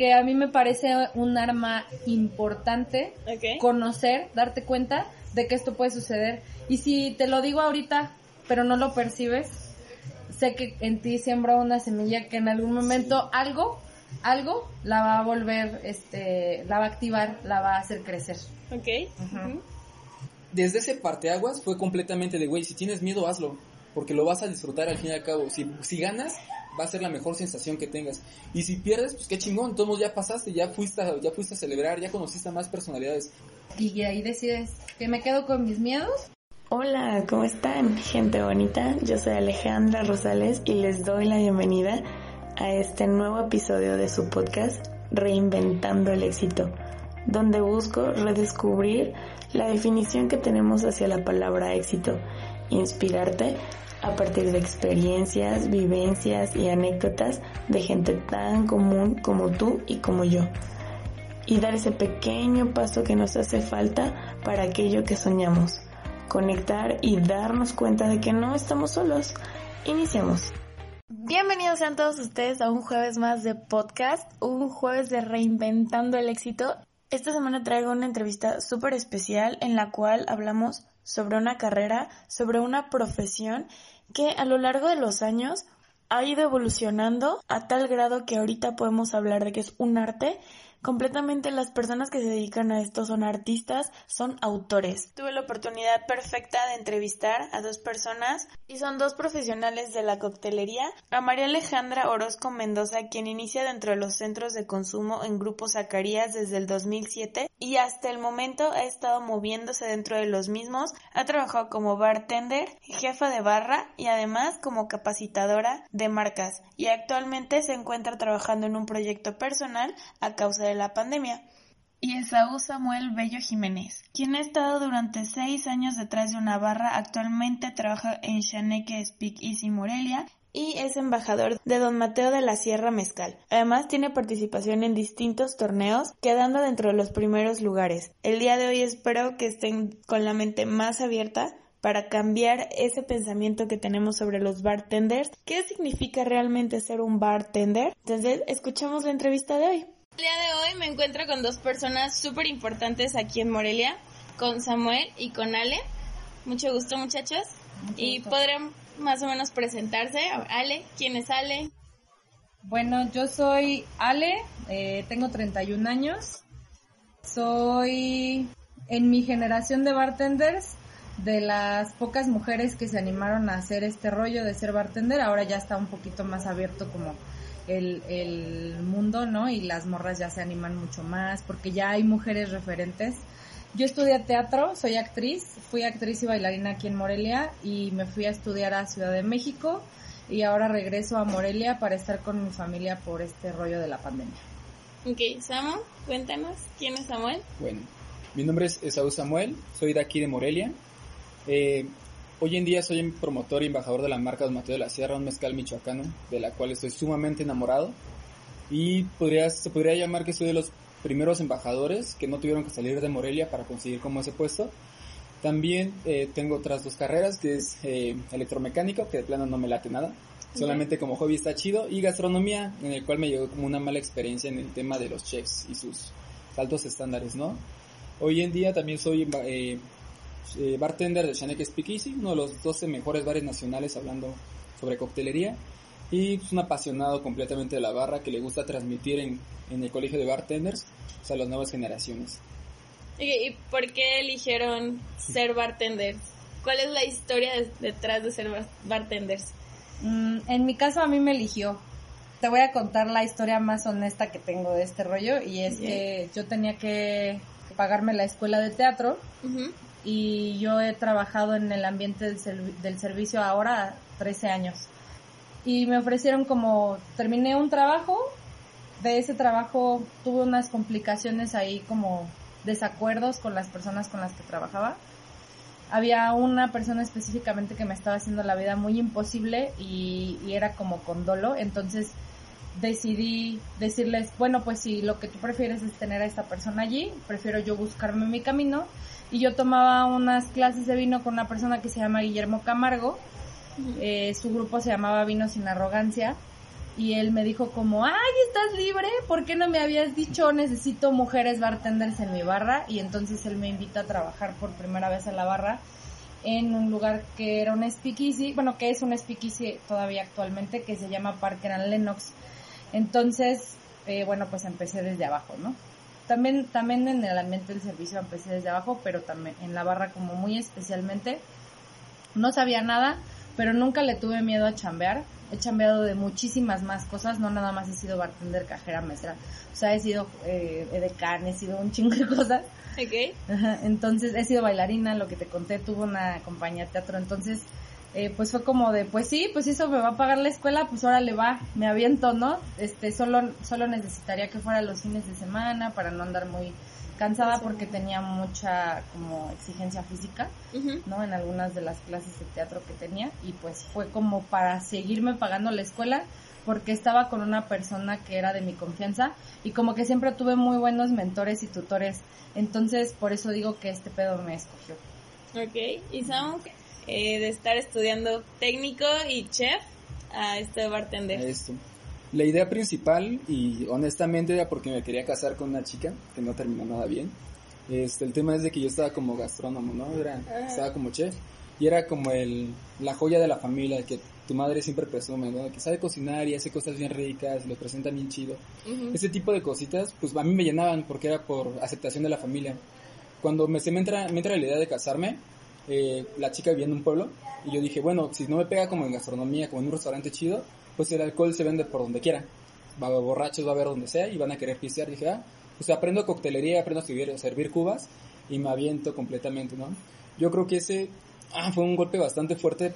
que a mí me parece un arma importante conocer, darte cuenta de que esto puede suceder. Y si te lo digo ahorita, pero no lo percibes, sé que en ti siembra una semilla que en algún momento algo, algo la va a volver, este, la va a activar, la va a hacer crecer. Ok. Desde ese parteaguas fue completamente de, güey, si tienes miedo, hazlo, porque lo vas a disfrutar al fin y al cabo. Si, si ganas, va a ser la mejor sensación que tengas. Y si pierdes, pues qué chingón, todos ya pasaste, ya fuiste, a, ya fuiste a celebrar, ya conociste a más personalidades. Y ahí decides que me quedo con mis miedos. Hola, ¿cómo están, gente bonita? Yo soy Alejandra Rosales y les doy la bienvenida a este nuevo episodio de su podcast Reinventando el éxito, donde busco redescubrir la definición que tenemos hacia la palabra éxito, inspirarte a partir de experiencias, vivencias y anécdotas de gente tan común como tú y como yo. Y dar ese pequeño paso que nos hace falta para aquello que soñamos. Conectar y darnos cuenta de que no estamos solos. Iniciamos. Bienvenidos sean todos ustedes a un jueves más de podcast, un jueves de reinventando el éxito. Esta semana traigo una entrevista súper especial en la cual hablamos sobre una carrera, sobre una profesión que a lo largo de los años ha ido evolucionando a tal grado que ahorita podemos hablar de que es un arte completamente las personas que se dedican a esto son artistas, son autores. Tuve la oportunidad perfecta de entrevistar a dos personas y son dos profesionales de la coctelería, a María Alejandra Orozco Mendoza, quien inicia dentro de los centros de consumo en Grupo Zacarías desde el 2007 y hasta el momento ha estado moviéndose dentro de los mismos, ha trabajado como bartender, jefa de barra y además como capacitadora de marcas. Y actualmente se encuentra trabajando en un proyecto personal a causa de la pandemia. Y Esaú Samuel Bello Jiménez, quien ha estado durante seis años detrás de una barra, actualmente trabaja en Shaneque Speak Easy Morelia y es embajador de Don Mateo de la Sierra Mezcal. Además tiene participación en distintos torneos, quedando dentro de los primeros lugares. El día de hoy espero que estén con la mente más abierta para cambiar ese pensamiento que tenemos sobre los bartenders. ¿Qué significa realmente ser un bartender? Entonces, escuchemos la entrevista de hoy. El día de hoy me encuentro con dos personas súper importantes aquí en Morelia, con Samuel y con Ale. Mucho gusto muchachos. y podrán más o menos presentarse. Ale, ¿quién es Ale? Bueno, yo soy Ale, eh, tengo 31 años. Soy en mi generación de bartenders de las pocas mujeres que se animaron a hacer este rollo de ser bartender. Ahora ya está un poquito más abierto como el, mundo, ¿no? Y las morras ya se animan mucho más porque ya hay mujeres referentes. Yo estudié teatro, soy actriz, fui actriz y bailarina aquí en Morelia y me fui a estudiar a Ciudad de México y ahora regreso a Morelia para estar con mi familia por este rollo de la pandemia. Ok, Samuel, cuéntanos, ¿quién es Samuel? Bueno, mi nombre es Esaú Samuel, soy de aquí de Morelia. Eh, Hoy en día soy promotor y embajador de la marca Don Mateo de la Sierra, un mezcal michoacano, de la cual estoy sumamente enamorado. Y podría, se podría llamar que soy de los primeros embajadores que no tuvieron que salir de Morelia para conseguir como ese puesto. También eh, tengo otras dos carreras, que es eh, electromecánico, que de plano no me late nada. Solamente como hobby está chido. Y gastronomía, en el cual me llegó como una mala experiencia en el tema de los chefs y sus altos estándares, ¿no? Hoy en día también soy eh, eh, bartender de Shanek Speakeasy, uno de los 12 mejores bares nacionales hablando sobre coctelería. Y es un apasionado completamente de la barra que le gusta transmitir en, el colegio de bartenders a las nuevas generaciones. ¿Y, por qué eligieron ser bartenders? ¿Cuál es la historia detrás de ser bartenders? Mm, en mi caso a mí me eligió. Te voy a contar la historia más honesta que tengo de este rollo y es que yo tenía que pagarme la escuela de teatro y yo he trabajado en el ambiente del, del servicio ahora 13 años. Y me ofrecieron como, terminé un trabajo, de ese trabajo tuve unas complicaciones ahí como desacuerdos con las personas con las que trabajaba. Había una persona específicamente que me estaba haciendo la vida muy imposible y, y era como con dolo, entonces decidí decirles, bueno, pues si lo que tú prefieres es tener a esta persona allí, prefiero yo buscarme mi camino y yo tomaba unas clases de vino con una persona que se llama Guillermo Camargo. Eh, su grupo se llamaba Vino sin Arrogancia y él me dijo como, ay, ¿estás libre? ¿Por qué no me habías dicho necesito mujeres bartenders en mi barra? Y entonces él me invita a trabajar por primera vez en la barra en un lugar que era un speakeasy, bueno, que es un speakeasy todavía actualmente, que se llama Parker and Lennox. Entonces, eh, bueno, pues empecé desde abajo, ¿no? También, también en el ambiente del servicio empecé desde abajo, pero también en la barra como muy especialmente. No sabía nada, pero nunca le tuve miedo a chambear. He chambeado de muchísimas más cosas, no nada más he sido bartender, cajera, maestra. O sea, he sido eh, edecán, he sido un chingo de cosas. Ok. Entonces he sido bailarina, lo que te conté, tuve una compañía de teatro, entonces eh, pues fue como de, pues sí, pues eso me va a pagar la escuela, pues ahora le va, me aviento, ¿no? Este, solo, solo necesitaría que fuera los fines de semana para no andar muy cansada porque tenía mucha como exigencia física. ¿no? En algunas de las clases de teatro que tenía y pues fue como para seguirme pagando la escuela porque estaba con una persona que era de mi confianza y como que siempre tuve muy buenos mentores y tutores, entonces por eso digo que este pedo me escogió. Ok. Y eh, de estar estudiando técnico y chef a esto de bartender. Esto. La idea principal, y honestamente era porque me quería casar con una chica, que no terminó nada bien. Este, el tema es de que yo estaba como gastrónomo, ¿no? Era, estaba como chef. Y era como el, la joya de la familia, que tu madre siempre presume, ¿no? Que sabe cocinar y hace cosas bien ricas, y lo presenta bien chido. Ujú. Ese tipo de cositas, pues a mí me llenaban porque era por aceptación de la familia. Cuando me, se me, entra, me entra la idea de casarme, eh, la chica vivía en un pueblo, y yo dije, bueno, si no me pega como en gastronomía, como en un restaurante chido, pues el alcohol se vende por donde quiera. Va a borrachos, va a haber donde sea, y van a querer pistear. Dije, ah, pues aprendo coctelería, aprendo a servir, a servir cubas, y me aviento completamente, ¿no? Yo creo que ese ah, fue un golpe bastante fuerte,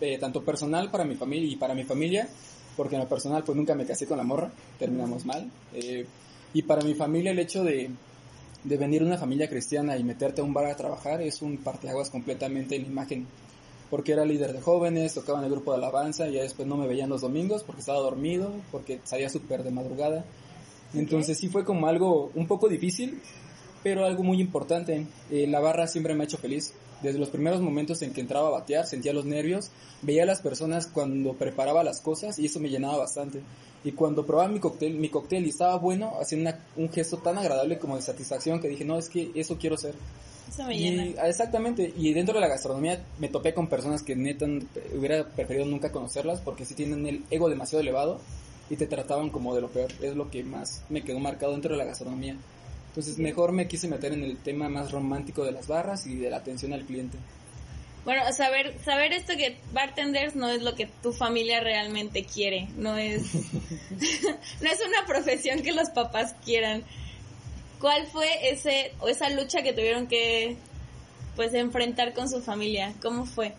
eh, tanto personal para mi familia y para mi familia, porque en lo personal pues nunca me casé con la morra, terminamos mal. eh, y para mi familia el hecho de, de venir una familia cristiana y meterte a un bar a trabajar es un parteaguas completamente en la imagen. Porque era líder de jóvenes, tocaba en el grupo de alabanza y ya después no me veían los domingos porque estaba dormido, porque salía súper de madrugada. Entonces sí fue como algo un poco difícil, pero algo muy importante. Eh, la barra siempre me ha hecho feliz. Desde los primeros momentos en que entraba a batear, sentía los nervios, veía a las personas cuando preparaba las cosas y eso me llenaba bastante. Y cuando probaba mi cóctel, mi cóctel y estaba bueno, hacía una- un gesto tan agradable como de satisfacción que dije, no, es que eso quiero ser. Eso me Y, llena. exactamente, y dentro de la gastronomía me topé con personas que neta hubiera preferido nunca conocerlas porque sí tienen el ego demasiado elevado y te trataban como de lo peor. Es lo que más me quedó marcado dentro de la gastronomía. Entonces mejor me quise meter en el tema más romántico de las barras y de la atención al cliente. Bueno, saber, saber esto que bartenders no es lo que tu familia realmente quiere, no es, no es una profesión que los papás quieran. ¿Cuál fue ese, o esa lucha que tuvieron que, pues, enfrentar con su familia? ¿Cómo fue?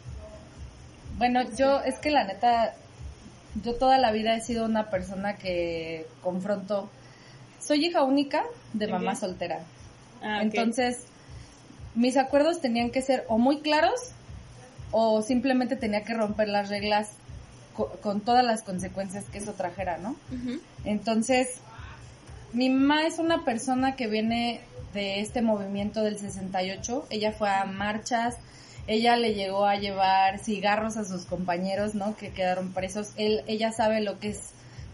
Bueno, yo es que la neta, yo toda la vida he sido una persona que confronto. Soy hija única de mamá soltera. Ah. Entonces, mis acuerdos tenían que ser o muy claros o simplemente tenía que romper las reglas co- con todas las consecuencias que eso trajera, ¿no? Entonces, mi mamá es una persona que viene de este movimiento del 68. Ella fue a marchas, ella le llegó a llevar cigarros a sus compañeros, ¿no? Que quedaron presos. Él, ella sabe lo que es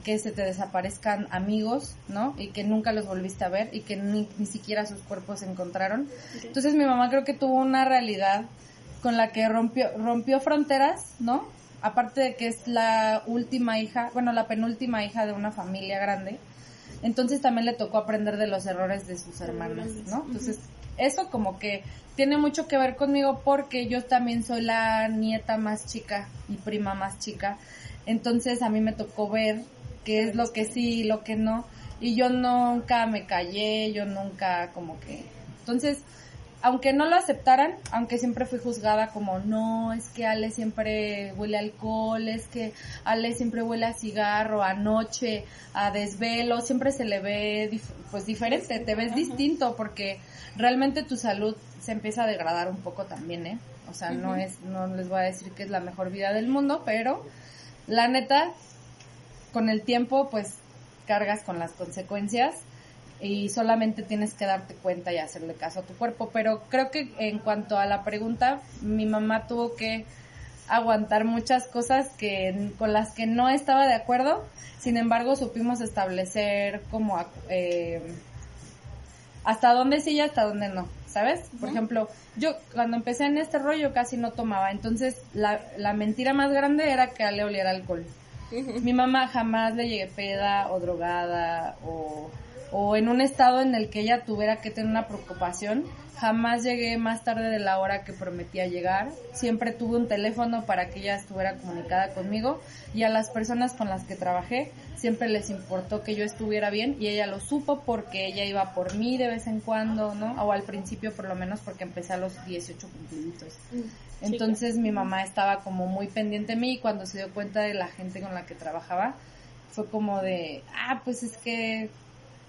que se te desaparezcan amigos, ¿no? Y que nunca los volviste a ver y que ni, ni siquiera sus cuerpos se encontraron. Entonces mi mamá creo que tuvo una realidad con la que rompió, rompió fronteras, ¿no? Aparte de que es la última hija, bueno, la penúltima hija de una familia grande. Entonces también le tocó aprender de los errores de sus hermanas, ¿no? Entonces, eso como que tiene mucho que ver conmigo porque yo también soy la nieta más chica y prima más chica. Entonces a mí me tocó ver qué es lo que sí y lo que no. Y yo nunca me callé, yo nunca como que... Entonces, aunque no lo aceptaran, aunque siempre fui juzgada como, no, es que Ale siempre huele a alcohol, es que Ale siempre huele a cigarro, a noche, a desvelo, siempre se le ve dif- pues diferente, te ves distinto porque realmente tu salud se empieza a degradar un poco también, ¿eh? O sea, no es, no les voy a decir que es la mejor vida del mundo, pero la neta, con el tiempo, pues cargas con las consecuencias y solamente tienes que darte cuenta y hacerle caso a tu cuerpo. Pero creo que en cuanto a la pregunta, mi mamá tuvo que aguantar muchas cosas que con las que no estaba de acuerdo. Sin embargo, supimos establecer como eh, hasta dónde sí y hasta dónde no, ¿sabes? Por ejemplo, yo cuando empecé en este rollo casi no tomaba, entonces la, la mentira más grande era que le oliera alcohol. Mi mamá jamás le llegué peda o drogada o, o en un estado en el que ella tuviera que tener una preocupación Jamás llegué más tarde de la hora que prometía llegar. Siempre tuve un teléfono para que ella estuviera comunicada conmigo y a las personas con las que trabajé siempre les importó que yo estuviera bien y ella lo supo porque ella iba por mí de vez en cuando, ¿no? O al principio por lo menos porque empecé a los 18 cumpliditos. Mm, Entonces mi mamá estaba como muy pendiente de mí y cuando se dio cuenta de la gente con la que trabajaba fue como de, ah, pues es que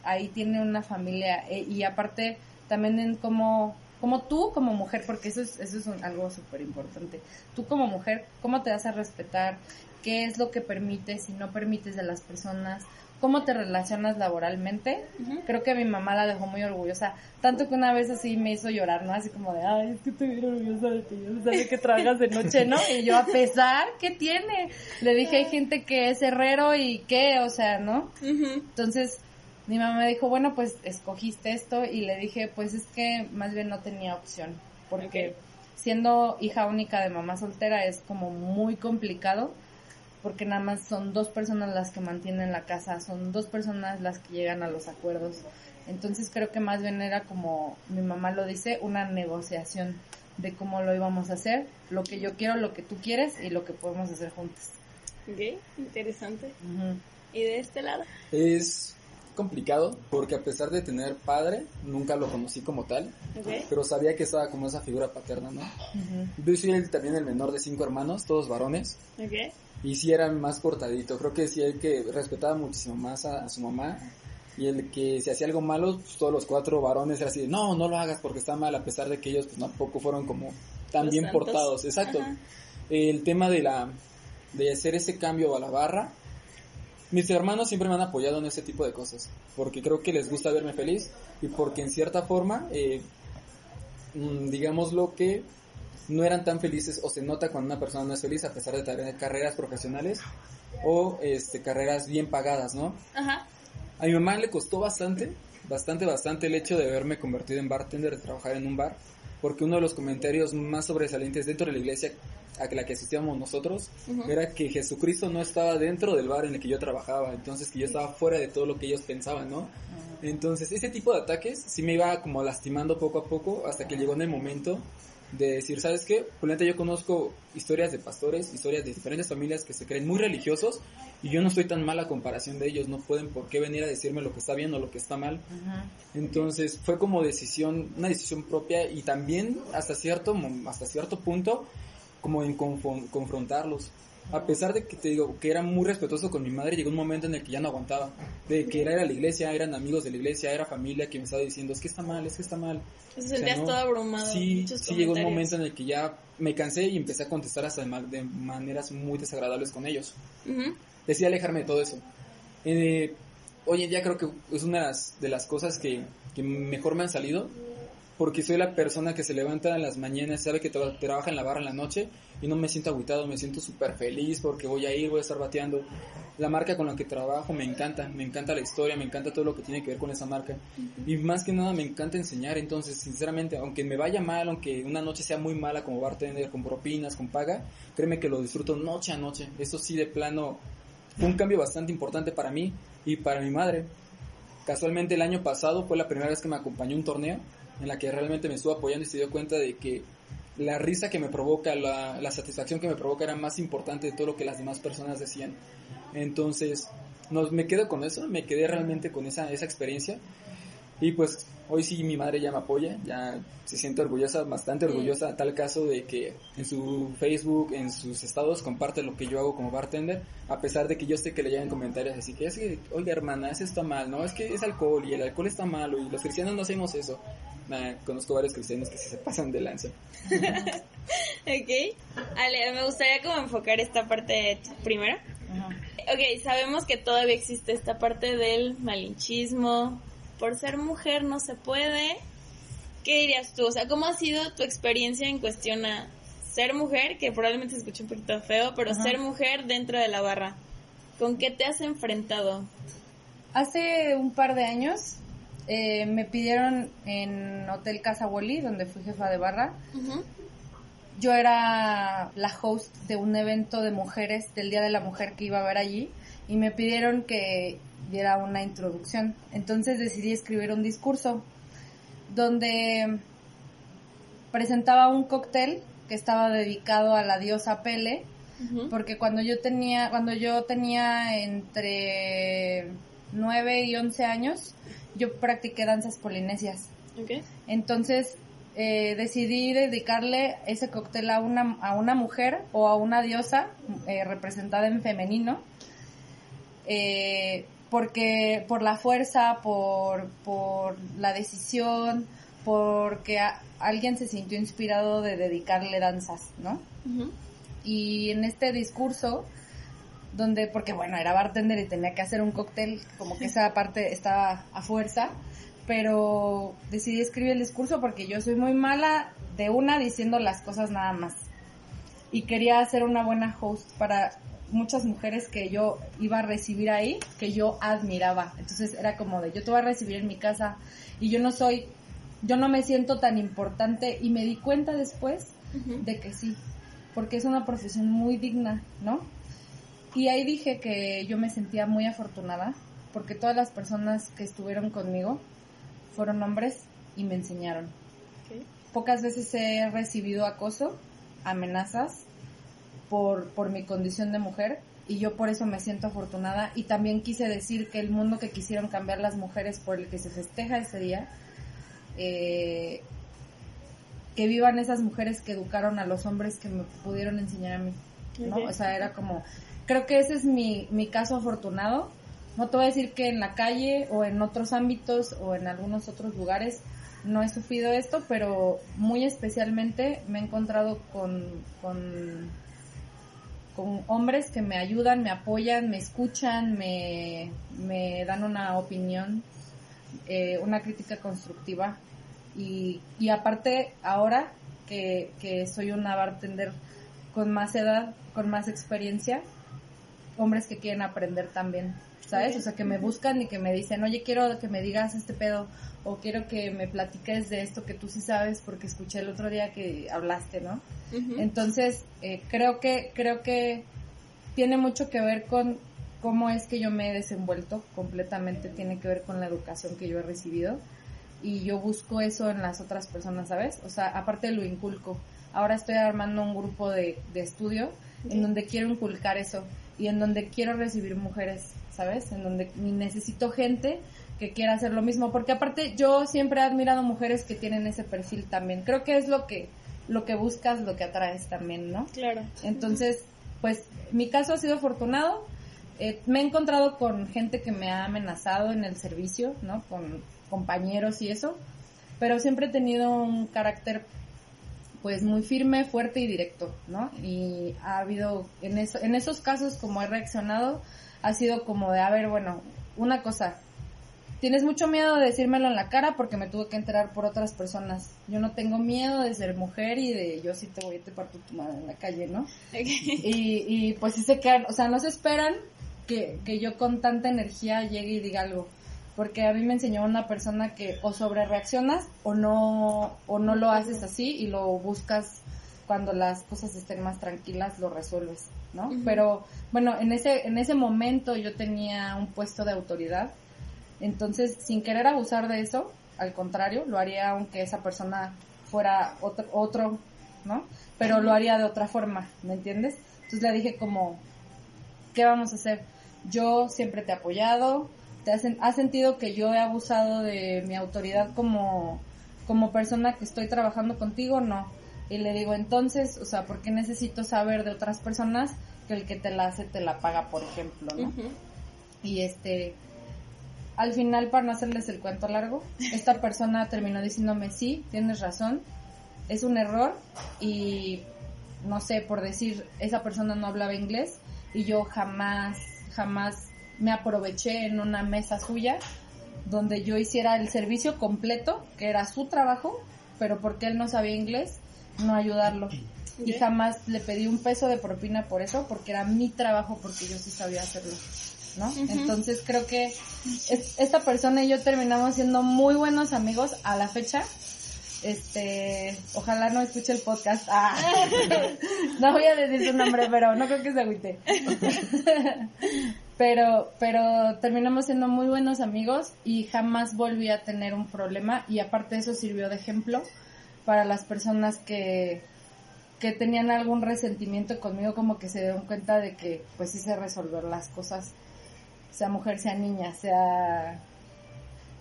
ahí tiene una familia eh, y aparte también en cómo, como tú como mujer, porque eso es, eso es algo súper importante, tú como mujer, cómo te das a respetar, qué es lo que permites y no permites de las personas, cómo te relacionas laboralmente. Creo que mi mamá la dejó muy orgullosa, tanto que una vez así me hizo llorar, ¿no? Así como de, ay, es que estoy bien orgullosa de ti, yo sabía que trabajas de noche, ¿no? Y yo, a pesar, ¿qué tiene? Le dije, hay gente que es herrero y qué, o sea, ¿no? Entonces, mi mamá me dijo, bueno, pues escogiste esto y le dije, pues es que más bien no tenía opción, porque siendo hija única de mamá soltera es como muy complicado, porque nada más son dos personas las que mantienen la casa, son dos personas las que llegan a los acuerdos. Entonces creo que más bien era como mi mamá lo dice, una negociación de cómo lo íbamos a hacer, lo que yo quiero, lo que tú quieres y lo que podemos hacer juntos. Ok, interesante. ¿Y de este lado? Es complicado porque a pesar de tener padre, nunca lo conocí como tal, pero sabía que estaba como esa figura paterna, ¿no? Yo soy también el menor de cinco hermanos, todos varones. Y sí era más portadito, creo que sí el que respetaba muchísimo más a, su mamá y el que si hacía algo malo, pues todos los cuatro varones era así de, no, no lo hagas porque está mal, a pesar de que ellos pues tampoco fueron como tan bien portados, exacto. El tema de la, de hacer ese cambio a la barra, mis hermanos siempre me han apoyado en ese tipo de cosas, porque creo que les gusta verme feliz y porque en cierta forma, eh, mm, digamos lo que no eran tan felices o se nota cuando una persona no es feliz a pesar de tener carreras profesionales o este, carreras bien pagadas, ¿no? Ajá. A mi mamá le costó bastante, bastante, bastante el hecho de haberme convertido en bartender, de trabajar en un bar, porque uno de los comentarios más sobresalientes dentro de la iglesia a la que asistíamos nosotros era que Jesucristo no estaba dentro del bar en el que yo trabajaba, entonces que yo estaba fuera de todo lo que ellos pensaban, ¿no? Entonces ese tipo de ataques sí me iba como lastimando poco a poco hasta que llegó en el momento de decir, ¿sabes qué? Por yo conozco historias de pastores, historias de diferentes familias que se creen muy religiosos y yo no soy tan mala comparación de ellos, no pueden por qué venir a decirme lo que está bien o lo que está mal. Entonces fue como decisión, una decisión propia y también hasta cierto, hasta cierto punto como en confrontarlos. A pesar de que te digo que era muy respetuoso con mi madre, llegó un momento en el que ya no aguantaba. De que era, la iglesia, eran amigos de la iglesia, era familia que me estaba diciendo, es que está mal, es que está mal. Se sentías todo abrumado. Sí, sí llegó un momento en el que ya me cansé y empecé a contestar hasta de, maneras muy desagradables con ellos. Decía alejarme de todo eso. Eh, hoy en día creo que es una de las, de las cosas que, que mejor me han salido porque soy la persona que se levanta en las mañanas, sabe que trabaja en la barra en la noche y no me siento agüitado, me siento súper feliz porque voy a ir, voy a estar bateando. La marca con la que trabajo me encanta, me encanta la historia, me encanta todo lo que tiene que ver con esa marca. Y más que nada me encanta enseñar, entonces sinceramente, aunque me vaya mal, aunque una noche sea muy mala como bartender, con propinas, con paga, créeme que lo disfruto noche a noche. Eso sí de plano fue un cambio bastante importante para mí y para mi madre. Casualmente el año pasado fue la primera vez que me acompañó un torneo en la que realmente me estuvo apoyando y se dio cuenta de que la risa que me provoca, la, la satisfacción que me provoca era más importante de todo lo que las demás personas decían. Entonces, nos, me quedo con eso, me quedé realmente con esa, esa experiencia y pues hoy sí mi madre ya me apoya, ya se siente orgullosa, bastante orgullosa, a tal caso de que en su Facebook, en sus estados, comparte lo que yo hago como bartender, a pesar de que yo sé que le llegan comentarios así que es que, oiga hermana, eso está mal, no, es que es alcohol y el alcohol está malo y los cristianos no hacemos eso. conozco varios cristianos que sí se pasan de lanza. ok, Ale, me gustaría como enfocar esta parte primero. Ok, sabemos que todavía existe esta parte del malinchismo, por ser mujer no se puede. ¿Qué dirías tú? O sea, ¿cómo ha sido tu experiencia en cuestión a ser mujer, que probablemente se escuche un poquito feo, pero ser mujer dentro de la barra. ¿Con qué te has enfrentado? Hace un par de años eh, me pidieron en Hotel Casa Wally, donde fui jefa de barra. Yo era la host de un evento de mujeres del Día de la Mujer que iba a haber allí y me pidieron que diera una introducción. Entonces decidí escribir un discurso donde presentaba un cóctel que estaba dedicado a la diosa Pele, porque cuando yo tenía, cuando yo tenía entre 9 y 11 años, yo practiqué danzas polinesias. Entonces eh, decidí dedicarle ese cóctel a una, a una mujer o a una diosa eh, representada en femenino. Eh, porque por la fuerza, por, por la decisión, porque alguien se sintió inspirado de dedicarle danzas, ¿no? Y en este discurso, donde, porque bueno, era bartender y tenía que hacer un cóctel, como que esa parte estaba a fuerza, pero decidí escribir el discurso porque yo soy muy mala de una diciendo las cosas nada más. Y quería hacer una buena host para muchas mujeres que yo iba a recibir ahí, que yo admiraba. Entonces era como de, yo te voy a recibir en mi casa y yo no soy, yo no me siento tan importante y me di cuenta después de que sí, porque es una profesión muy digna, ¿no? Y ahí dije que yo me sentía muy afortunada porque todas las personas que estuvieron conmigo fueron hombres y me enseñaron. Pocas veces he recibido acoso, amenazas por, por mi condición de mujer y yo por eso me siento afortunada y también quise decir que el mundo que quisieron cambiar las mujeres por el que se festeja ese día, eh, que vivan esas mujeres que educaron a los hombres que me pudieron enseñar a mí, ¿no? O sea, era como, creo que ese es mi, mi caso afortunado. No te voy a decir que en la calle o en otros ámbitos o en algunos otros lugares no he sufrido esto, pero muy especialmente me he encontrado con, con, con hombres que me ayudan, me apoyan, me escuchan, me, me dan una opinión, eh, una crítica constructiva. Y, y aparte, ahora que, que soy una bartender con más edad, con más experiencia, hombres que quieren aprender también, ¿sabes? O sea, que me buscan y que me dicen, oye, quiero que me digas este pedo, o quiero que me platiques de esto que tú sí sabes porque escuché el otro día que hablaste, ¿no? Entonces, eh, creo que, creo que tiene mucho que ver con cómo es que yo me he desenvuelto completamente, tiene que ver con la educación que yo he recibido y yo busco eso en las otras personas, ¿sabes? O sea, aparte lo inculco. Ahora estoy armando un grupo de, de estudio en donde quiero inculcar eso y en donde quiero recibir mujeres, ¿sabes? En donde necesito gente que quiera hacer lo mismo, porque aparte yo siempre he admirado mujeres que tienen ese perfil también. Creo que es lo que lo que buscas, lo que atraes también, ¿no? Claro. Entonces, pues mi caso ha sido afortunado. Eh, me he encontrado con gente que me ha amenazado en el servicio, ¿no? Con compañeros y eso, pero siempre he tenido un carácter pues muy firme, fuerte y directo, ¿no? Y ha habido, en, eso, en esos casos como he reaccionado, ha sido como de, a ver, bueno, una cosa, tienes mucho miedo de decírmelo en la cara porque me tuve que enterar por otras personas. Yo no tengo miedo de ser mujer y de yo sí te voy a te parto tu madre en la calle, ¿no? Y, y pues sí se quedan, o sea, no se esperan que, que yo con tanta energía llegue y diga algo porque a mí me enseñó una persona que o sobre reaccionas o no o no lo haces así y lo buscas cuando las cosas estén más tranquilas lo resuelves, ¿no? Pero bueno, en ese en ese momento yo tenía un puesto de autoridad. Entonces, sin querer abusar de eso, al contrario, lo haría aunque esa persona fuera otro, otro ¿no? Pero lo haría de otra forma, ¿me entiendes? Entonces le dije como, ¿qué vamos a hacer? Yo siempre te he apoyado, ¿Te has, sentido que yo he abusado de mi autoridad como, como persona que estoy trabajando contigo? No. Y le digo, entonces, o sea, ¿por qué necesito saber de otras personas que el que te la hace te la paga, por ejemplo, ¿no? Y este, al final, para no hacerles el cuento largo, esta persona terminó diciéndome, sí, tienes razón, es un error y, no sé, por decir, esa persona no hablaba inglés y yo jamás, jamás me aproveché en una mesa suya donde yo hiciera el servicio completo, que era su trabajo, pero porque él no sabía inglés, no ayudarlo. y jamás le pedí un peso de propina por eso, porque era mi trabajo, porque yo sí sabía hacerlo. ¿no? Entonces creo que esta persona y yo terminamos siendo muy buenos amigos a la fecha. Este, ojalá no escuche el podcast. Ah, no voy a decir su nombre, pero no creo que se agüite. pero, pero terminamos siendo muy buenos amigos y jamás volví a tener un problema y aparte eso sirvió de ejemplo para las personas que, que tenían algún resentimiento conmigo como que se dieron cuenta de que pues se resolver las cosas sea mujer, sea niña, sea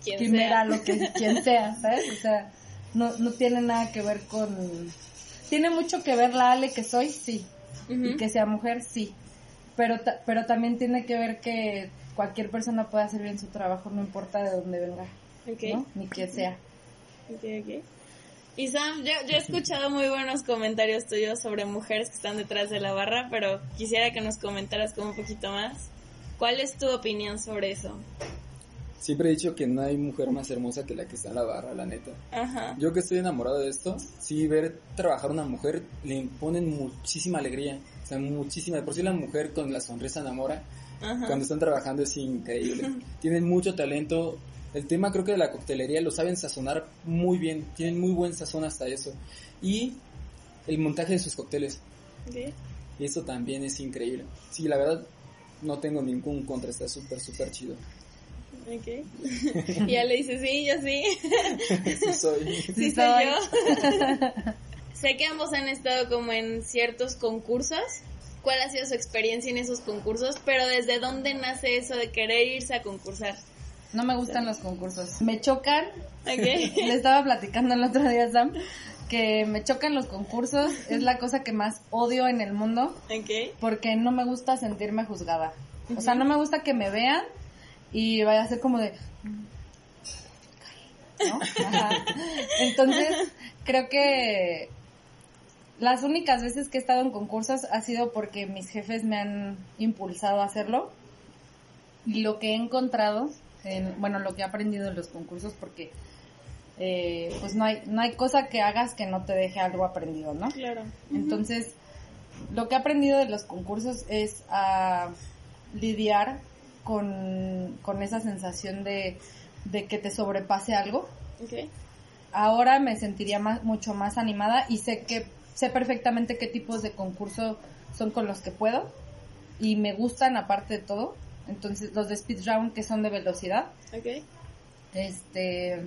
quien lo que quien sea, ¿sabes? O sea, no, no tiene nada que ver con... Tiene mucho que ver la Ale que soy, sí. Y que sea mujer, sí. Pero, pero también tiene que ver que cualquier persona puede hacer bien su trabajo, no importa de dónde venga, ¿no? Ni que sea. Okay, okay. Y Sam, yo, yo he escuchado muy buenos comentarios tuyos sobre mujeres que están detrás de la barra, pero quisiera que nos comentaras como un poquito más. ¿Cuál es tu opinión sobre eso? Siempre he dicho que no hay mujer más hermosa que la que está en la barra, la neta. Ajá. Yo que estoy enamorado de esto, sí, ver trabajar a una mujer le imponen muchísima alegría. O sea, muchísima. Por si la mujer con la sonrisa enamora. Ajá. Cuando están trabajando es increíble. Tienen mucho talento. El tema creo que de la coctelería lo saben sazonar muy bien. Tienen muy buen sazón hasta eso. Y el montaje de sus cócteles. Y eso también es increíble. Sí, la verdad, no tengo ningún contra, está súper, súper chido. Ok. y ya le dice, sí, yo sí. sí soy. Sí, soy yo. sé que ambos han estado como en ciertos concursos. ¿Cuál ha sido su experiencia en esos concursos? Pero ¿desde dónde nace eso de querer irse a concursar? No me gustan los concursos. Me chocan. Okay. Le estaba platicando el otro día Sam que me chocan los concursos, es la cosa que más odio en el mundo. Porque no me gusta sentirme juzgada. O sea, no me gusta que me vean y vaya a ser como de... ¿No? Entonces, creo que las únicas veces que he estado en concursos ha sido porque mis jefes me han impulsado a hacerlo. Y lo que he encontrado, en, bueno, lo que he aprendido en los concursos, porque eh, pues no hay, no hay cosa que hagas que no te deje algo aprendido, ¿no? Claro. Entonces, lo que he aprendido de los concursos es a lidiar con, esa sensación de, que te sobrepase algo. Ahora me sentiría más, mucho más animada y sé que sé perfectamente qué tipos de concurso son con los que puedo y me gustan aparte de todo. Entonces, los de speed round que son de velocidad. Este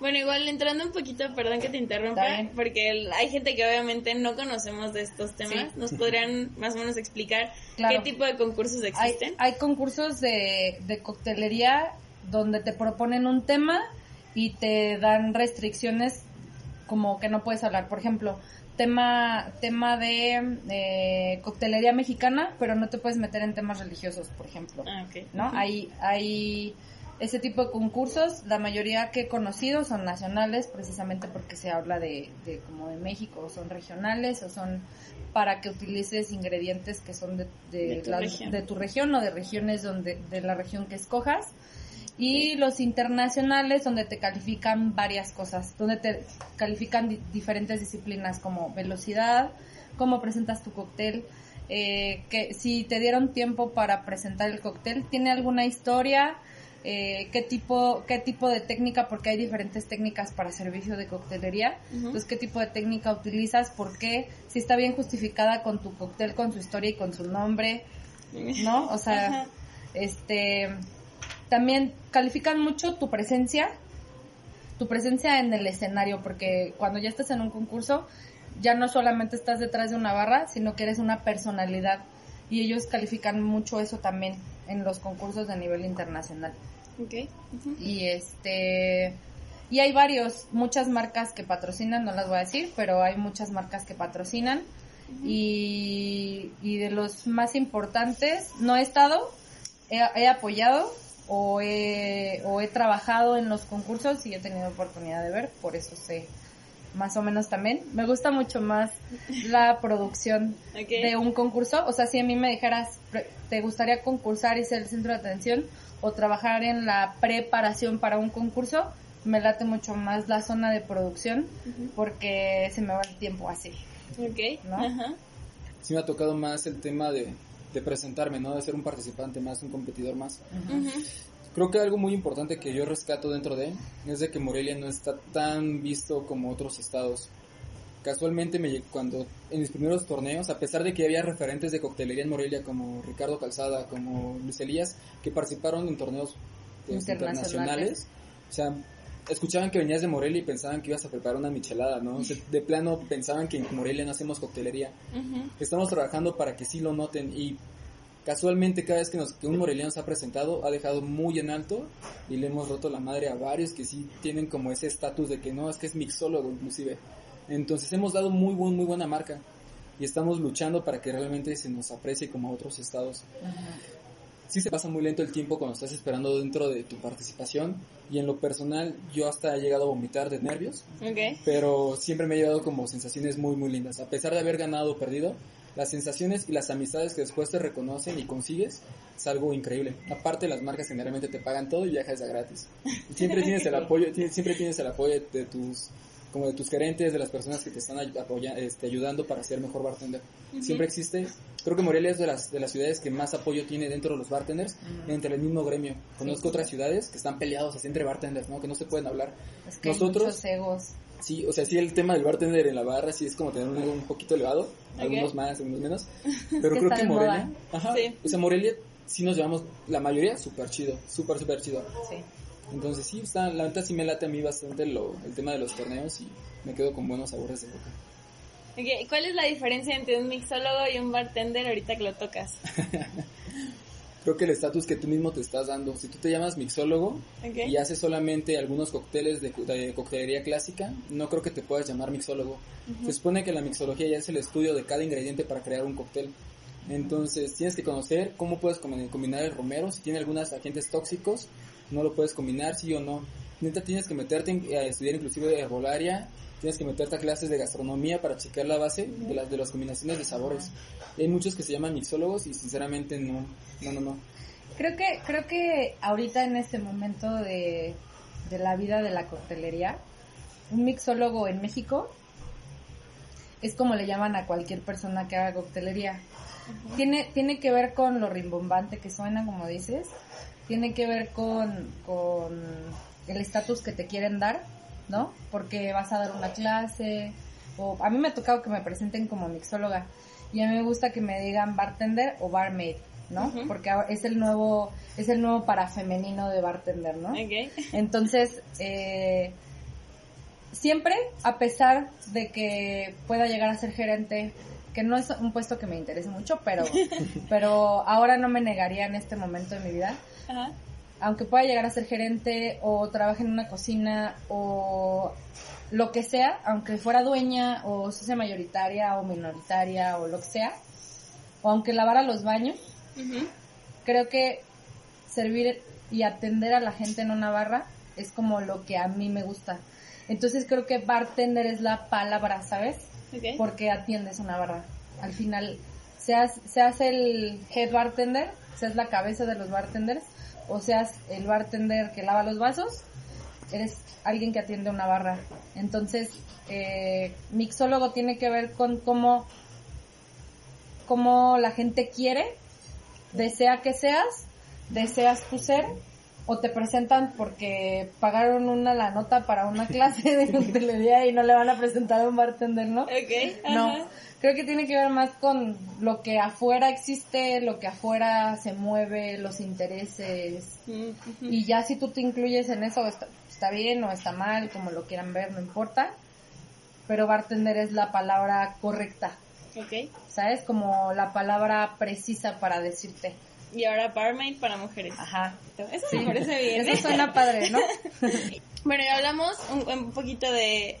bueno, igual entrando un poquito, perdón que te interrumpa, porque hay gente que obviamente no conocemos de estos temas. ¿Nos podrían más o menos explicar qué tipo de concursos existen? Hay, concursos de, de coctelería donde te proponen un tema y te dan restricciones como que no puedes hablar. Por ejemplo, tema tema de eh, coctelería mexicana, pero no te puedes meter en temas religiosos, por ejemplo. Ah, ¿No? Hay hay ese tipo de concursos, la mayoría que he conocido son nacionales, precisamente porque se habla de, de como de México, o son regionales, o son para que utilices ingredientes que son de, de, tu, región. o de regiones donde, de la región que escojas. Y los internacionales, donde te califican varias cosas, donde te califican diferentes disciplinas como velocidad, cómo presentas tu cóctel, eh, que si te dieron tiempo para presentar el cóctel, tiene alguna historia, eh, qué tipo qué tipo de técnica porque hay diferentes técnicas para servicio de coctelería. Entonces qué tipo de técnica utilizas por qué si está bien justificada con tu cóctel con su historia y con su nombre no o sea este también califican mucho tu presencia tu presencia en el escenario porque cuando ya estás en un concurso ya no solamente estás detrás de una barra sino que eres una personalidad. Y ellos califican mucho eso también en los concursos de nivel internacional. Okay. Y este y hay varios, muchas marcas que patrocinan, no las voy a decir, pero hay muchas marcas que patrocinan. y, y, de los más importantes, no he estado, he, apoyado o he, o he trabajado en los concursos y he tenido oportunidad de ver, por eso sé más o menos también. Me gusta mucho más la producción de un concurso. O sea, si a mí me dijeras, ¿te gustaría concursar y ser el centro de atención? O trabajar en la preparación para un concurso, me late mucho más la zona de producción porque se me va el tiempo así. Ok. ¿No? Sí me ha tocado más el tema de, de presentarme, ¿no? De ser un participante más, un competidor más. Creo que algo muy importante que yo rescato dentro de es de que Morelia no está tan visto como otros estados. Casualmente me cuando en mis primeros torneos, a pesar de que había referentes de coctelería en Morelia como Ricardo Calzada, como Luis Elías, que participaron en torneos pues, Internacionales. internacionales, o sea, escuchaban que venías de Morelia y pensaban que ibas a preparar una michelada, ¿no? O sea, de plano pensaban que en Morelia no hacemos coctelería. Estamos trabajando para que sí lo noten y casualmente cada vez que, nos, que un moreliano se ha presentado ha dejado muy en alto y le hemos roto la madre a varios que sí tienen como ese estatus de que no, es que es mixólogo inclusive. Entonces hemos dado muy, buen, muy buena marca y estamos luchando para que realmente se nos aprecie como a otros estados. Sí se pasa muy lento el tiempo cuando estás esperando dentro de tu participación y en lo personal yo hasta he llegado a vomitar de nervios pero siempre me ha llevado como sensaciones muy muy lindas. A pesar de haber ganado o perdido, las sensaciones y las amistades que después te reconocen y consigues es algo increíble. Aparte las marcas generalmente te pagan todo y viajas de gratis. Y siempre tienes el apoyo, siempre tienes el apoyo de tus como de tus gerentes, de las personas que te están ay- apoya- este, ayudando para ser mejor bartender. Siempre existe, creo que Morelia es de las, de las ciudades que más apoyo tiene dentro de los bartenders, entre el mismo gremio. Conozco otras ciudades que están peleados así entre bartenders, ¿no? Que no se pueden hablar. Es que hay Nosotros- muchos egos. Sí, o sea, sí el tema del bartender en la barra sí es como tener un ego un poquito elevado, Ok. algunos más, algunos menos, pero que creo que Morelia, ajá, Sí. o sea, Morelia sí nos llevamos, la mayoría súper chido, súper, súper chido. Sí. Entonces sí, está, la neta sí me late a mí bastante lo, el tema de los torneos y me quedo con buenos sabores de boca. Ok, ¿Cuál es la diferencia entre un mixólogo y un bartender ahorita que lo tocas? Creo que el estatus que tú mismo te estás dando, si tú te llamas mixólogo y haces solamente algunos cócteles de, de coctelería clásica, no creo que te puedas llamar mixólogo. Se supone que la mixología ya es el estudio de cada ingrediente para crear un cóctel. Entonces tienes que conocer cómo puedes com- combinar el romero, si tiene algunos agentes tóxicos, no lo puedes combinar, sí o no. Neta tienes que meterte a estudiar inclusive herbolaria, tienes que meterte a clases de gastronomía para checar la base de las, de las combinaciones de sabores. Hay muchos que se llaman mixólogos y sinceramente no, no, no, no. Creo que, creo que ahorita en este momento de, de la vida de la coctelería, un mixólogo en México es como le llaman a cualquier persona que haga coctelería. Tiene, tiene que ver con lo rimbombante que suena, como dices. Tiene que ver con, con el estatus que te quieren dar, ¿no? Porque vas a dar una clase. O a mí me ha tocado que me presenten como mixóloga. Y a mí me gusta que me digan bartender o barmaid, ¿no? Porque es el nuevo, es el nuevo para femenino de bartender, ¿no? Entonces, eh, siempre, a pesar de que pueda llegar a ser gerente, que no es un puesto que me interese mucho, pero, pero ahora no me negaría en este momento de mi vida, Ajá. aunque pueda llegar a ser gerente o trabaje en una cocina o lo que sea, aunque fuera dueña o socia mayoritaria o minoritaria o lo que sea, o aunque lavara los baños, creo que servir y atender a la gente en una barra es como lo que a mí me gusta. Entonces creo que bartender es la palabra, ¿sabes? Porque atiendes una barra. Al final, seas, seas el head bartender, seas la cabeza de los bartenders, o seas el bartender que lava los vasos, eres alguien que atiende una barra. Entonces, eh, mixólogo tiene que ver con cómo, cómo la gente quiere, desea que seas, deseas tu ser, o te presentan porque pagaron una la nota para una clase de coctelería y no le van a presentar a un bartender, ¿no? Ok. No, ajá. Creo que tiene que ver más con lo que afuera existe, lo que afuera se mueve, los intereses. Mm. Y ya si tú te incluyes en eso, está, está bien o está mal, como lo quieran ver, no importa. Pero bartender es la palabra correcta, Ok. ¿sabes? Como la palabra precisa para decirte. Y ahora barmaid para mujeres. Ajá. Eso me parece bien. Eso suena padre, ¿no? Bueno, y hablamos un, un poquito de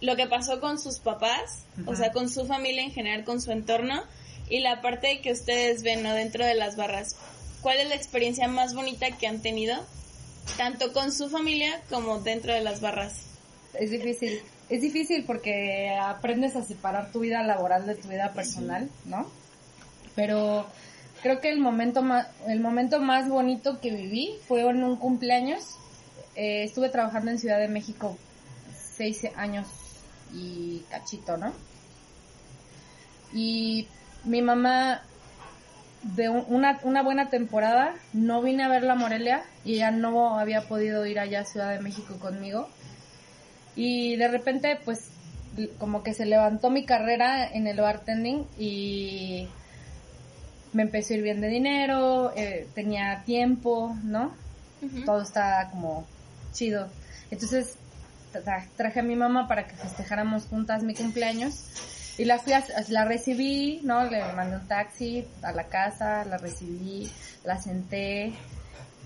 lo que pasó con sus papás, o sea, con su familia en general, con su entorno, y la parte que ustedes ven ¿no? dentro de las barras. ¿Cuál es la experiencia más bonita que han tenido, tanto con su familia como dentro de las barras? Es difícil. Es difícil porque aprendes a separar tu vida laboral de tu vida personal, ¿no? Pero creo que el momento más, el momento más bonito que viví fue en un cumpleaños eh, estuve trabajando en Ciudad de México seis años y cachito, ¿no? Y mi mamá de una, una buena temporada no vine a ver la Morelia y ella no había podido ir allá a Ciudad de México conmigo. Y de repente, pues, como que se levantó mi carrera en el bartending y me empezó a ir bien de dinero, eh, tenía tiempo, ¿no? Todo estaba como chido. Entonces traje a mi mamá para que festejáramos juntas mi cumpleaños y la fui a, la recibí, ¿no? Le mandé un taxi a la casa, la recibí, la senté,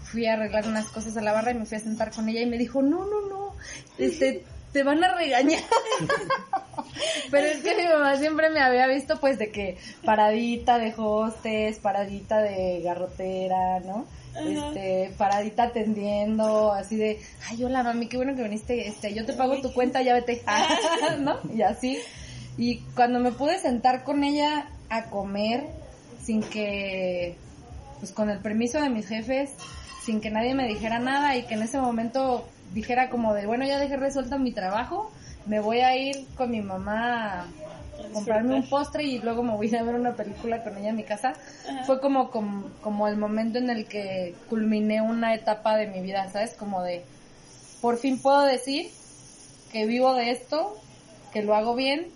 fui a arreglar unas cosas a la barra y me fui a sentar con ella y me dijo, no, no, no, este, te van a regañar. Pero es que mi mamá siempre me había visto pues de que paradita de hostes, paradita de garrotera, ¿no? Este, paradita atendiendo, así de, ay, hola mami, qué bueno que viniste, este, yo te pago tu cuenta, ya vete, ¿no? Y así. Y cuando me pude sentar con ella a comer, sin que, pues con el permiso de mis jefes, sin que nadie me dijera nada y que en ese momento dijera como de, bueno, ya dejé resuelto mi trabajo, me voy a ir con mi mamá a comprarme un postre y luego me voy a ver una película con ella en mi casa. Fue como, como, el momento en el que culminé una etapa de mi vida, ¿sabes? Como de, por fin puedo decir que vivo de esto, que lo hago bien,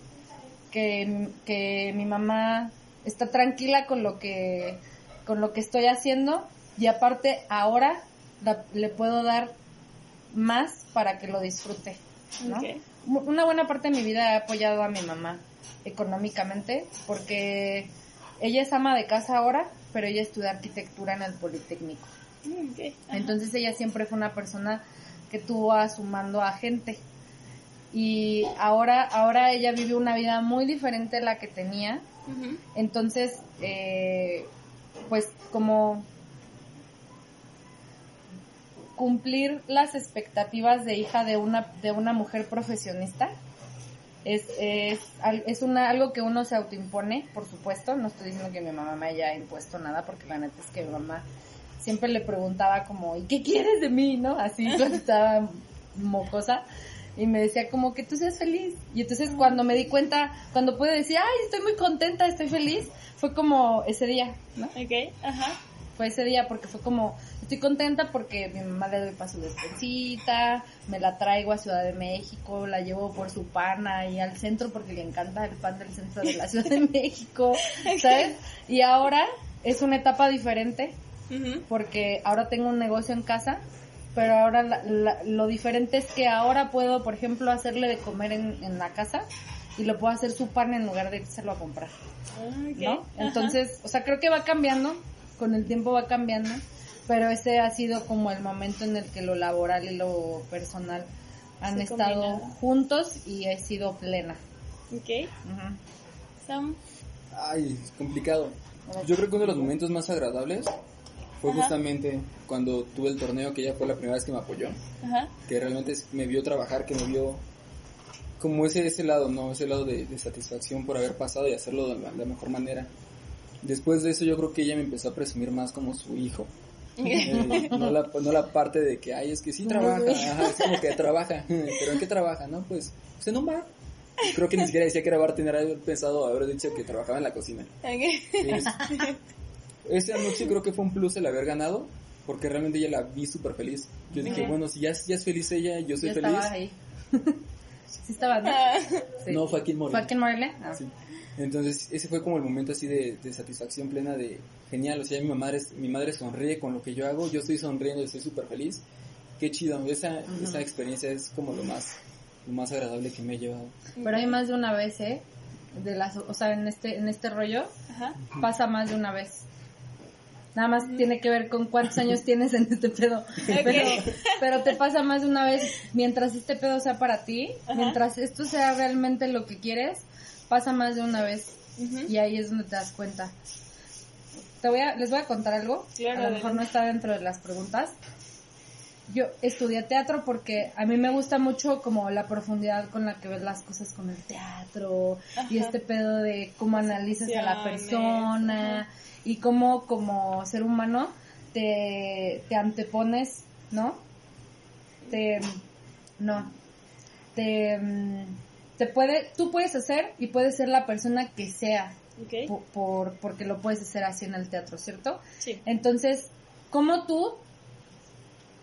que, que mi mamá está tranquila con lo que, con lo que estoy haciendo y aparte ahora le puedo dar más para que lo disfrute, ¿no? Una buena parte de mi vida he apoyado a mi mamá económicamente porque ella es ama de casa ahora, pero ella estudia arquitectura en el Politécnico. Mm, Entonces ella siempre fue una persona que tuvo a su mando a gente. Y ahora, ahora ella vive una vida muy diferente a la que tenía. Entonces, eh, pues como cumplir las expectativas de hija de una, de una mujer profesionista. Es, es, es una, algo que uno se autoimpone, por supuesto. No estoy diciendo que mi mamá me haya impuesto nada, porque la neta es que mi mamá siempre le preguntaba como, ¿y qué quieres de mí? ¿No? Así cuando estaba mocosa. Y me decía como que tú seas feliz. Y entonces cuando me di cuenta, cuando pude decir, ay, estoy muy contenta, estoy feliz, fue como ese día, ¿no? Ok, ajá. Fue ese día porque fue como, Estoy contenta porque mi mamá le doy para su despensita, me la traigo a Ciudad de México, la llevo por su pan ahí al centro porque le encanta el pan del centro de la Ciudad de México, ¿sabes? Y ahora es una etapa diferente porque ahora tengo un negocio en casa, pero ahora lo diferente es que ahora puedo, por ejemplo, hacerle de comer en, la casa y lo puedo hacer su pan en lugar de hacerlo a comprar. ¿No? Entonces, o sea, creo que va cambiando, con el tiempo va cambiando pero ese ha sido como el momento en el que lo laboral y lo personal han estado juntos y he sido plena. Ok. Ay, es complicado. Yo creo que uno de los momentos más agradables fue justamente cuando tuve el torneo, que ya fue la primera vez que me apoyó. Que realmente me vio trabajar, que me vio como ese, ese lado, ¿no? Ese lado de, satisfacción por haber pasado y hacerlo de la mejor manera. Después de eso yo creo que ella me empezó a presumir más como su hijo. Eh, no, la, no la parte de que, ay, es que sí trabaja, es como que trabaja, pero ¿en qué trabaja? No, pues, pues en un bar. Creo que ni siquiera decía que era bar, tenía pensado haber dicho que trabajaba en la cocina. esa noche creo que fue un plus el haber ganado, porque realmente ella la vi súper feliz. Yo dije, bueno, si ya, ya, es feliz ella, yo soy feliz. Estaba ahí. sí estaba, ¿no? No, fue aquí en Morelia. ¿Fue aquí en Morelia? Ah. Sí. Entonces, ese fue como el momento así de, satisfacción plena de genial. O sea, mi madre, mi madre sonríe con lo que yo hago, yo estoy sonriendo, estoy súper feliz. Qué chido, esa, esa experiencia es como lo más, lo más agradable que me he llevado. Pero hay más de una vez, ¿eh? De las, o sea, en este, en este rollo pasa más de una vez. Nada más tiene que ver con cuántos años tienes en este pedo. Pero, te pasa más de una vez. Mientras este pedo sea para ti, mientras esto sea realmente lo que quieres, pasa más de una vez y ahí es donde te das cuenta. Te voy a, les voy a contar algo, a lo mejor no está dentro de las preguntas. Yo estudié teatro porque a mí me gusta mucho como la profundidad con la que ves las cosas con el teatro y este pedo de cómo analizas a la persona y cómo como ser humano te, te antepones, ¿no? te, no, te, mm, te puede, tú puedes hacer y puedes ser la persona que sea por, por- porque lo puedes hacer así en el teatro, ¿cierto? Sí. Entonces, ¿cómo tú,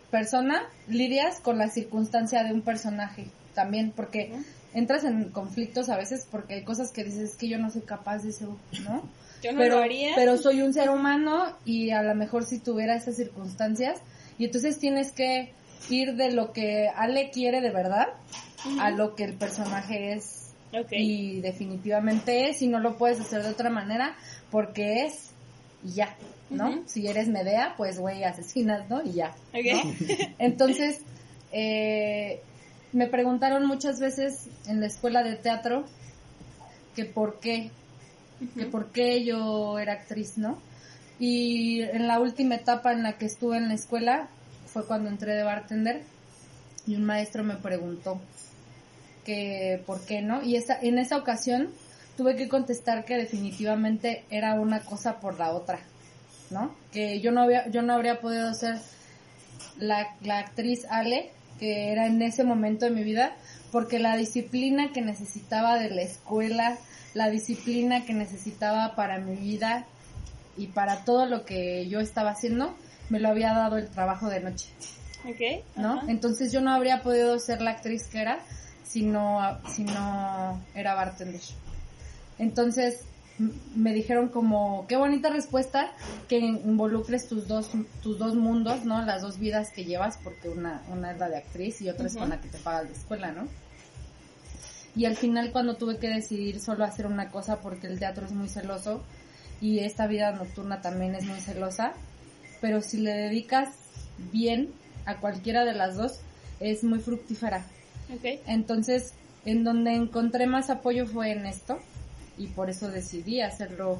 persona, lidias con la circunstancia de un personaje también? Porque entras en conflictos a veces porque hay cosas que dices "Es que yo no soy capaz de eso, ¿no? Yo no pero, lo haría. pero soy un ser humano y a lo mejor si tuviera estas circunstancias y entonces tienes que ir de lo que Ale quiere de verdad a lo que el personaje es Ok. y definitivamente es y no lo puedes hacer de otra manera porque es y ya, ¿no? Si eres Medea, pues güey, asesinas, ¿no? Y ya. Ok. ¿no? Entonces, eh, me preguntaron muchas veces en la escuela de teatro que por qué, que por qué yo era actriz, ¿no? Y en la última etapa en la que estuve en la escuela fue cuando entré de bartender y un maestro me preguntó que por qué no y esa, en esa ocasión tuve que contestar que definitivamente era una cosa por la otra, ¿no? Que yo no había, yo no habría podido ser la, la actriz Ale que era en ese momento de mi vida porque la disciplina que necesitaba de la escuela, la disciplina que necesitaba para mi vida y para todo lo que yo estaba haciendo, me lo había dado el trabajo de noche. Ok. ¿no? Ajá. Entonces yo no habría podido ser la actriz que era si no, si no era bartender. Entonces me dijeron como, qué bonita respuesta que involucres tus dos, tus dos mundos, ¿no? Las dos vidas que llevas, porque una, una es la de actriz y otra es con la que te pagas la escuela, ¿no? Y al final cuando tuve que decidir solo hacer una cosa porque el teatro es muy celoso y esta vida nocturna también es muy celosa, pero si le dedicas bien a cualquiera de las dos es muy fructífera. Ok. Entonces, en donde encontré más apoyo fue en esto y por eso decidí hacerlo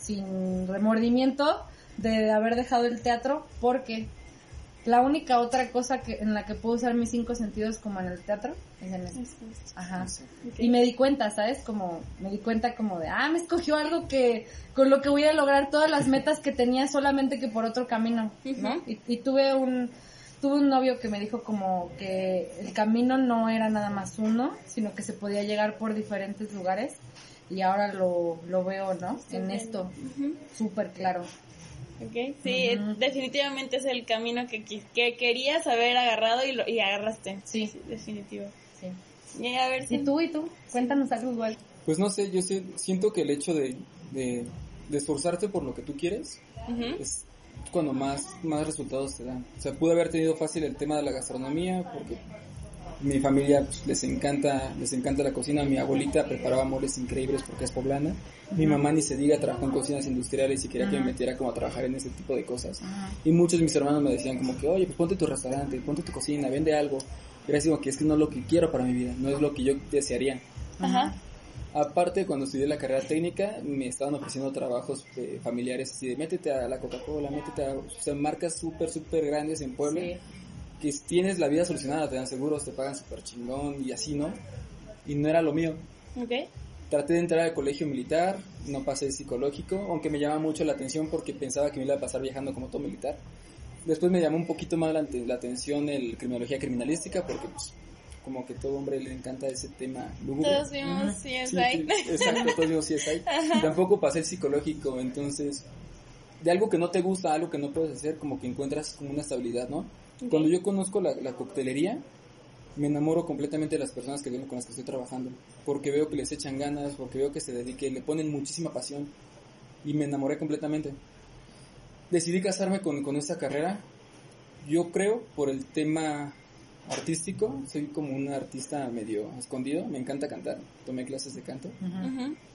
sin remordimiento de haber dejado el teatro porque la única otra cosa que en la que puedo usar mis cinco sentidos como en el teatro es en esto. Ajá. Ok. Y me di cuenta, ¿sabes? Como, me di cuenta como de, ah, me escogió algo que, con lo que voy a lograr todas las metas que tenía solamente que por otro camino, ¿no? Y, y tuve un, tuve un novio que me dijo como que el camino no era nada más uno, sino que se podía llegar por diferentes lugares y ahora lo, lo veo, ¿no? En esto, súper claro. Ok, sí, definitivamente es el camino que, que querías haber agarrado y, lo, y agarraste. Sí. definitivo. Sí. Y a ver si... ¿Y tú y tú? Cuéntanos algo igual. Pues no sé, yo sé- siento que el hecho de, de, de esforzarte por lo que tú quieres es cuando más, más resultados te dan. O sea, pude haber tenido fácil el tema de la gastronomía porque mi familia pues, les encanta les encanta la cocina. Mi abuelita preparaba moles increíbles porque es poblana. Mi mamá ni se diga trabajó en cocinas industriales y quería que me metiera como a trabajar en ese tipo de cosas. Y muchos de mis hermanos me decían como que, oye, pues ponte tu restaurante, ponte tu cocina, vende algo. Y era así como que es que no es lo que quiero para mi vida, no es lo que yo desearía. Ajá. Aparte, cuando estudié la carrera técnica, me estaban ofreciendo trabajos eh, familiares así de métete a la Coca-Cola, métete a o sea, marcas súper, súper grandes en Puebla, Sí. Que tienes la vida solucionada, te dan seguros, te pagan súper chingón y así, ¿no? Y no era lo mío. Ok. Traté de entrar al colegio militar, no pasé el psicológico, aunque me llama mucho la atención porque pensaba que me iba a pasar viajando como todo militar. Después me llamó un poquito más la, la atención el criminología criminalística porque pues como que todo hombre le encanta ese tema lúgubre. Todos vimos Sí, CSI. sí, exacto, todos vimos CSI. Y tampoco pasé el psicológico, entonces de algo que no te gusta, algo que no puedes hacer, como que encuentras como una estabilidad, ¿no? Cuando yo conozco la, la coctelería, me enamoro completamente de las personas que con las que estoy trabajando, porque veo que les echan ganas, porque veo que se dediquen, le ponen muchísima pasión y me enamoré completamente. Decidí casarme con, con esta carrera, yo creo por el tema artístico, soy como un artista medio escondido, me encanta cantar, tomé clases de canto,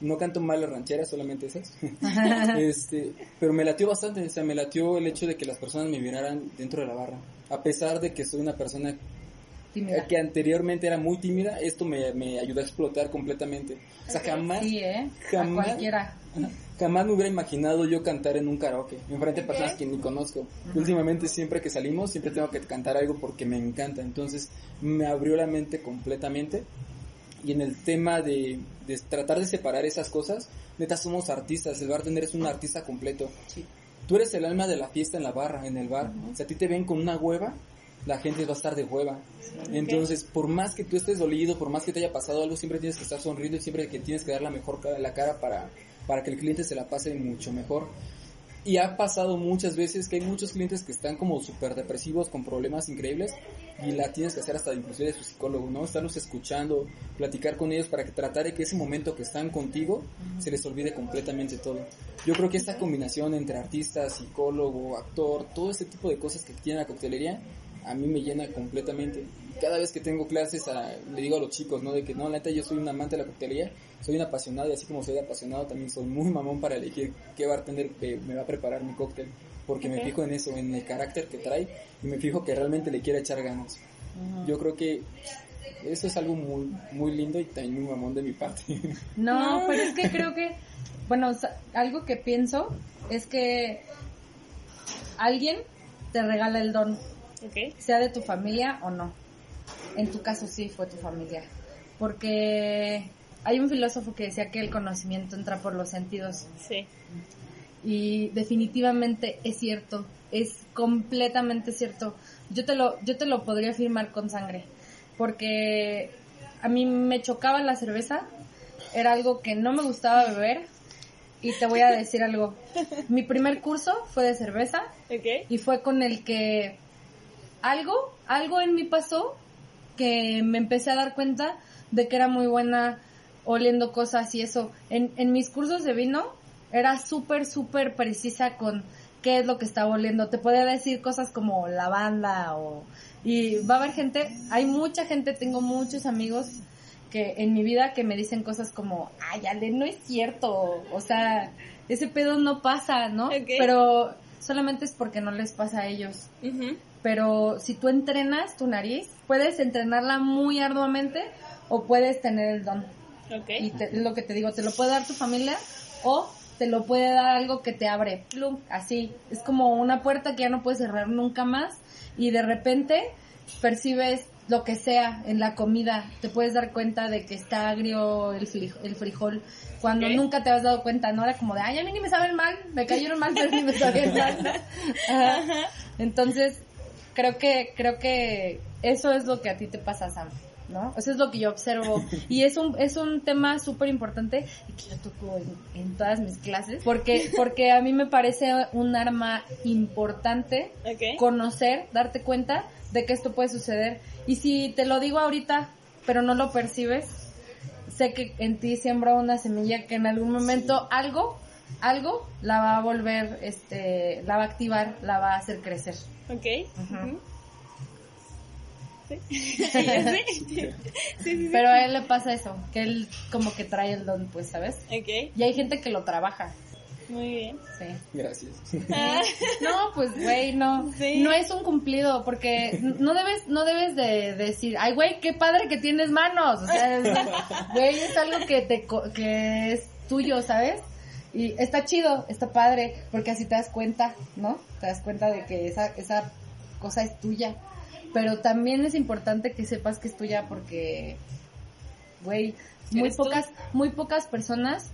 no canto mal las rancheras, solamente esas. este, pero me latió bastante, o sea, me latió el hecho de que las personas me miraran dentro de la barra. A pesar de que soy una persona Tímida. que anteriormente era muy tímida, esto me, me ayudó a explotar completamente. O sea, jamás, Sí, ¿eh? jamás- A cualquiera. Jamás me hubiera imaginado yo cantar en un karaoke, enfrente de personas que ni conozco. Últimamente siempre que salimos, siempre tengo que cantar algo porque me encanta. Entonces, me abrió la mente completamente. Y en el tema de, de tratar de separar esas cosas, neta somos artistas, el bartender es un artista completo. Sí. Tú eres el alma de la fiesta en la barra, en el bar. Sea, a ti te ven con una hueva la gente va a estar de hueva. Entonces, por más que tú estés dolido, por más que te haya pasado algo, siempre tienes que estar sonriendo y siempre que tienes que dar la mejor cara, la cara para, para que el cliente se la pase mucho mejor. Y ha pasado muchas veces que hay muchos clientes que están como súper depresivos, con problemas increíbles, y la tienes que hacer hasta inclusive de su psicólogo, ¿no? Estarlos escuchando, platicar con ellos para que tratar de que ese momento que están contigo se les olvide completamente todo. Yo creo que esta combinación entre artista, psicólogo, actor, todo ese tipo de cosas que tiene la coctelería, a mí me llena completamente. Cada vez que tengo clases, le digo a los chicos, ¿no? De que no, la neta, yo soy un amante de la coctelería, soy un apasionado y así como soy apasionado, también soy muy mamón para elegir qué bartender me va a preparar mi cóctel. Porque me fijo en eso, en el carácter que trae y me fijo que realmente le quiere echar ganas. Yo creo que eso es algo muy, muy lindo y también muy mamón de mi parte. No, pero es que creo que, bueno, algo que pienso es que alguien te regala el don sea de tu familia o no. En tu caso sí fue tu familia. Porque hay un filósofo que decía que el conocimiento entra por los sentidos. Sí. Y definitivamente es cierto, es completamente cierto. Yo te lo, yo te lo podría afirmar con sangre. Porque a mí me chocaba la cerveza, era algo que no me gustaba beber. Y te voy a decir algo. Mi primer curso fue de cerveza. Y fue con el que algo, algo en mí pasó que me empecé a dar cuenta de que era muy buena oliendo cosas y eso. En, en mis cursos de vino era súper, súper precisa con qué es lo que estaba oliendo. Te podía decir cosas como lavanda o... Y va a haber gente, hay mucha gente, tengo muchos amigos que en mi vida que me dicen cosas como, ay, Ale, no es cierto. O sea, ese pedo no pasa, ¿no? Pero solamente es porque no les pasa a ellos pero si tú entrenas tu nariz, puedes entrenarla muy arduamente o puedes tener el don. Okay. Y lo que te digo, te lo puede dar tu familia o te lo puede dar algo que te abre, plum, así. Es como una puerta que ya no puedes cerrar nunca más y de repente percibes lo que sea en la comida. Te puedes dar cuenta de que está agrio el, frijol, cuando nunca te has dado cuenta, ¿no? Era como de, ay, a mí ni me saben mal, me cayeron mal, pero ni me saben mal. Entonces, creo que, creo que eso es lo que a ti te pasa, Sam. ¿no? Eso es lo que yo observo. Y es un, es un tema súper importante y que yo toco en, todas mis clases. Porque, porque a mí me parece un arma importante conocer, darte cuenta de que esto puede suceder. Y si te lo digo ahorita, pero no lo percibes, sé que en ti siembra una semilla que en algún momento algo, algo la va a volver, este, la va a activar, la va a hacer crecer. Ok. Pero a él le pasa eso, que él como que trae el don, pues, ¿sabes? Ok. Y hay gente que lo trabaja. Muy bien. Sí. Gracias. Ah. No, pues, güey, no. No es un cumplido, porque no debes, no debes de decir, ay, güey, qué padre que tienes manos. O sea, güey, es algo que te, que es tuyo, ¿sabes? Y está chido, está padre, porque así te das cuenta, ¿no? Te das cuenta de que esa, esa cosa es tuya. Pero también es importante que sepas que es tuya porque, güey, muy pocas, muy pocas personas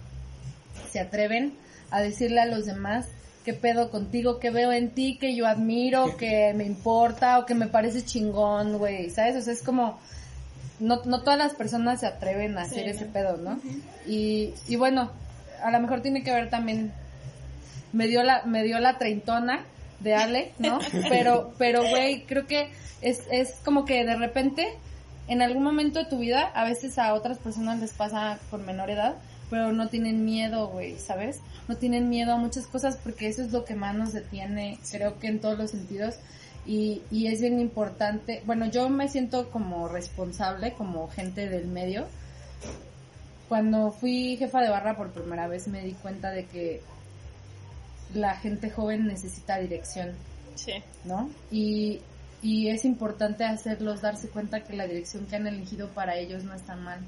se atreven a decirle a los demás qué pedo contigo, qué veo en ti, que yo admiro, que me importa o que me parece chingón, güey, ¿sabes? O sea, es como, no, no todas las personas se atreven a hacer ese pedo, ¿no? y, y bueno, a lo mejor tiene que ver también, me dio la, me dio la treintona de Ale, ¿no? Pero, pero güey, creo que es, es como que de repente, en algún momento de tu vida, a veces a otras personas les pasa por menor edad, pero no tienen miedo, güey, ¿sabes? No tienen miedo a muchas cosas porque eso es lo que más nos detiene, creo que en todos los sentidos. Y, y es bien importante, bueno, yo me siento como responsable, como gente del medio, cuando fui jefa de barra por primera vez me di cuenta de que la gente joven necesita dirección. Sí. ¿No? Y, y es importante hacerlos darse cuenta que la dirección que han elegido para ellos no está mal.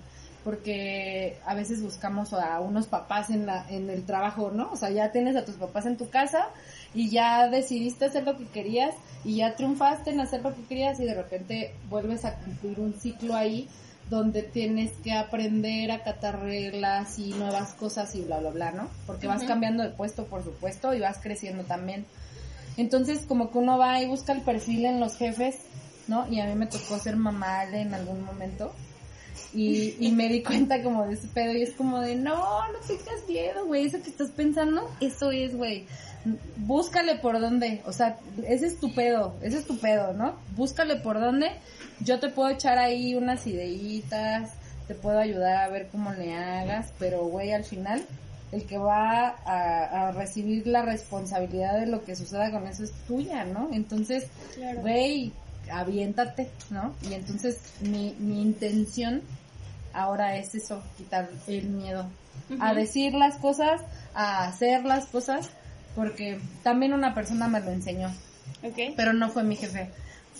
Porque a veces buscamos a unos papás en, la, en el trabajo, ¿no? O sea, ya tienes a tus papás en tu casa y ya decidiste hacer lo que querías y ya triunfaste en hacer lo que querías y de repente vuelves a cumplir un ciclo ahí donde tienes que aprender a catar reglas y nuevas cosas y bla, bla, bla, ¿no? Porque vas cambiando de puesto, por supuesto, y vas creciendo también. Entonces, como que uno va y busca el perfil en los jefes ¿no? Y a mí me tocó ser mamá en algún momento. Y, y me di cuenta como de ese pedo y es como de, no, no tengas miedo, güey, eso que estás pensando, eso es, güey. Búscale por dónde, o sea, ese es tu pedo, ese es tu pedo, ¿no? Búscale por dónde, yo te puedo echar ahí unas ideitas, te puedo ayudar a ver cómo le hagas, pero, güey, al final, el que va a, a recibir la responsabilidad de lo que suceda con eso es tuya, ¿no? Entonces, güey, aviéntate, ¿no? Y entonces mi, mi intención ahora es eso, quitar el miedo a decir las cosas, a hacer las cosas, porque también una persona me lo enseñó. Pero no fue mi jefe,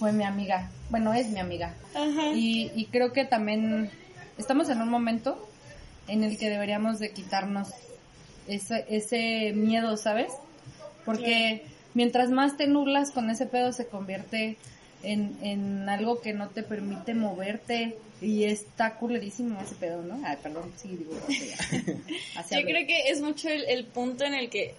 fue mi amiga. Bueno, es mi amiga. Y, y creo que también estamos en un momento en el que deberíamos de quitarnos ese, ese miedo, ¿sabes? Porque mientras más te nublas con ese pedo se convierte en, en algo que no te permite moverte y está culerísimo ese pedo, ¿no? Ay, perdón, sí, digo. Yo creo que es mucho el, el punto en el que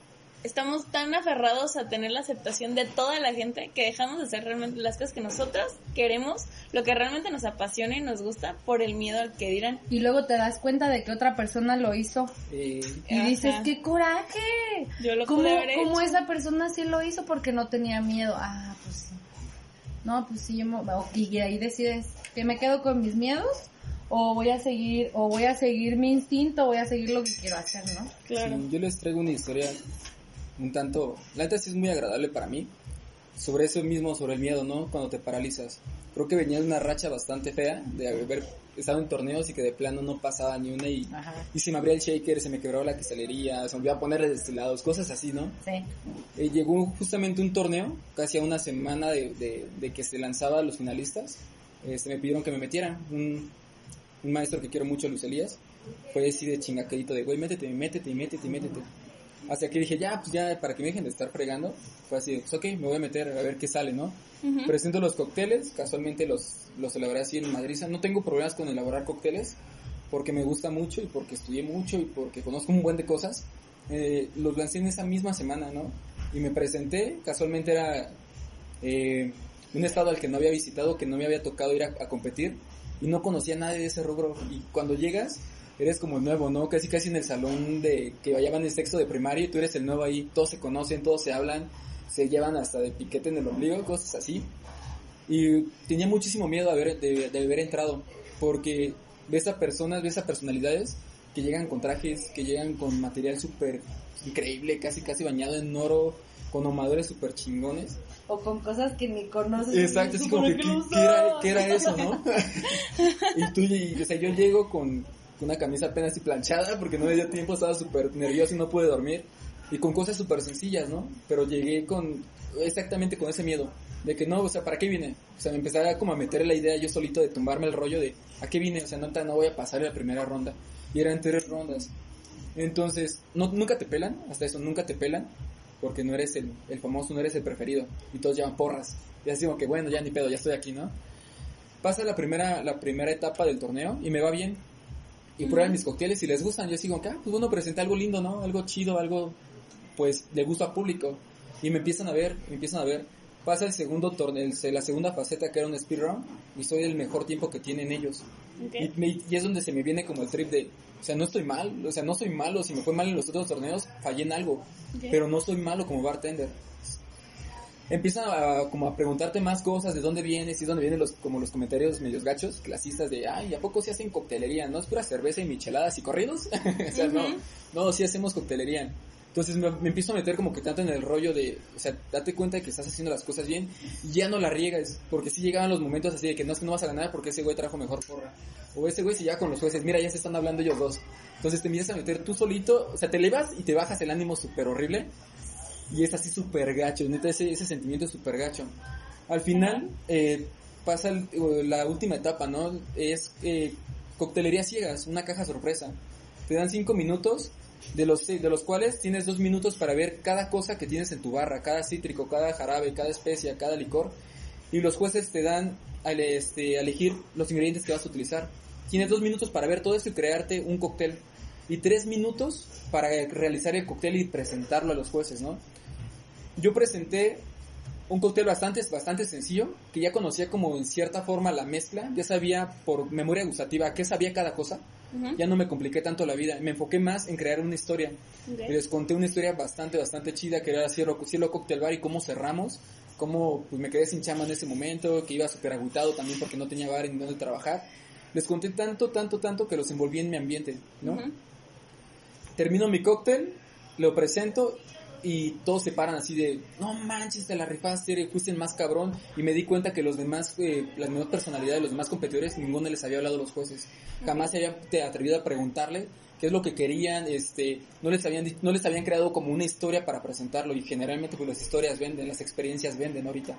estamos tan aferrados a tener la aceptación de toda la gente que dejamos de hacer realmente las cosas que nosotros queremos, lo que realmente nos apasiona y nos gusta por el miedo al que dirán. Y luego te das cuenta de que otra persona lo hizo. Y dices, ¡qué coraje! Yo lo ¿Cómo, haber ¿Cómo esa persona sí lo hizo porque no tenía miedo? Ah, pues sí. No, pues sí, yo me... y ahí decides que me quedo con mis miedos o voy a seguir o voy a seguir mi instinto, voy a seguir lo que quiero hacer, ¿no? Claro. yo les traigo una historia un tanto, la neta sí es muy agradable para mí, sobre eso mismo, sobre el miedo, ¿no? Cuando te paralizas. Creo que venía de una racha bastante fea de haber estado en torneos y que de plano no pasaba ni una y, y se me abría el shaker, se me quebraba la cristalería, se me olvidó ponerle destilados, cosas así, ¿no? Sí. Eh, llegó justamente un torneo, casi a una semana de, de, que se lanzaba a los finalistas, este, me pidieron que me metiera, un, un maestro que quiero mucho, Luis Elías, fue así de chingaquerito de, güey, métete, métete, métete, métete. Hasta que dije, ya, pues ya, para que me dejen de estar fregando, fue así, pues ok, me voy a meter a ver qué sale, ¿no? Presento los cócteles, casualmente los, los elaboré así en Madrid. No tengo problemas con elaborar cócteles, porque me gusta mucho y porque estudié mucho y porque conozco un buen de cosas. Eh, los lancé en esa misma semana, ¿no? Y me presenté, casualmente era eh, un estado al que no había visitado, que no me había tocado ir a, a competir y no conocía a nadie de ese rubro. Y cuando llegas, eres como el nuevo, ¿no? Casi casi en el salón de que vayan en sexto de primaria y tú eres el nuevo ahí, todos se conocen, todos se hablan, se llevan hasta de piquete en el ombligo, cosas así. Y tenía muchísimo miedo de haber, de, haber entrado, porque ves a personas, ves a personalidades que llegan con trajes, que llegan con material súper increíble, casi casi bañado en oro, con amadores súper chingones. O con cosas que ni conoces. Exacto, así como que, ¿qué, era, ¿qué, era, eso, no? y tú, y, o sea, yo llego con, una camisa apenas y planchada porque no me dio tiempo, estaba súper nervioso y no pude dormir. Y con cosas súper sencillas, ¿no? Pero llegué con exactamente con ese miedo de que no, o sea, ¿para qué vine? O sea, me empezaba como a meter la idea yo solito de tumbarme el rollo de ¿a qué vine? O sea, no, no voy a pasar la primera ronda. Y eran tres rondas. Entonces, no, nunca te pelan, hasta eso, nunca te pelan, porque no eres el, el famoso, no eres el preferido. Y todos llevan porras. Y así como que, bueno, ya ni pedo, ya estoy aquí, ¿no? Pasa la primera, la primera etapa del torneo y me va bien y prueban mis cócteles y les gustan. Yo sigo, pues bueno, presenta algo lindo, ¿no? Algo chido, algo, pues, de gusto al público. Y me empiezan a ver, me empiezan a ver. Pasa el segundo torneo, la segunda faceta que era un speedrun y soy el mejor tiempo que tienen ellos. Y, es donde se me viene como el trip de, o sea, no estoy mal, o sea, no soy malo, si me fue mal en los otros torneos, fallé en algo, pero no soy malo como bartender empiezan a, como a preguntarte más cosas, de dónde vienes y dónde vienen los, como los comentarios medios gachos, clasistas de, ay, ¿a poco se hacen coctelería? ¿No es pura cerveza y micheladas y corridos? o sea, no, no, sí hacemos coctelería. Entonces me, empiezo a meter como que tanto en el rollo de, o sea, date cuenta de que estás haciendo las cosas bien y ya no la riegas, porque si llegaban los momentos así de que no es que no vas a ganar porque ese güey trajo mejor porra. O ese güey se ya con los jueces, mira, ya se están hablando ellos dos. Entonces te empiezas a meter tú solito, o sea, te elevas y te bajas el ánimo súper horrible y es así súper gacho, neta, ese, ese sentimiento es súper gacho. Al final eh, pasa la última etapa, ¿no? Es eh, coctelería ciegas, una caja sorpresa. Te dan cinco minutos, de los, de los cuales tienes dos minutos para ver cada cosa que tienes en tu barra, cada cítrico, cada jarabe, cada especia, cada licor. Y los jueces te dan a este, elegir los ingredientes que vas a utilizar. Tienes dos minutos para ver todo esto y crearte un cóctel. Y tres minutos para realizar el cóctel y presentarlo a los jueces, ¿no? Yo presenté un cóctel bastante, bastante sencillo, que ya conocía como en cierta forma la mezcla, ya sabía por memoria gustativa qué sabía cada cosa, ya no me compliqué tanto la vida, me enfoqué más en crear una historia. Les conté una historia bastante, bastante chida, que era Cielo, Cielo Cocktail Bar y cómo cerramos, cómo pues, me quedé sin chama en ese momento, que iba súper agüitado también porque no tenía bar en donde trabajar. Les conté tanto, tanto, tanto que los envolví en mi ambiente, ¿no? Termino mi cóctel, lo presento y todos se paran así de, no manches, te la rifaste, fuiste el más cabrón. Y me di cuenta que los demás, eh, las demás personalidades, los demás competidores, ninguno les había hablado a los jueces. Jamás se habían atrevido a preguntarle qué es lo que querían, este, no les habían, no les habían creado como una historia para presentarlo. Y generalmente pues las historias venden, las experiencias venden ahorita.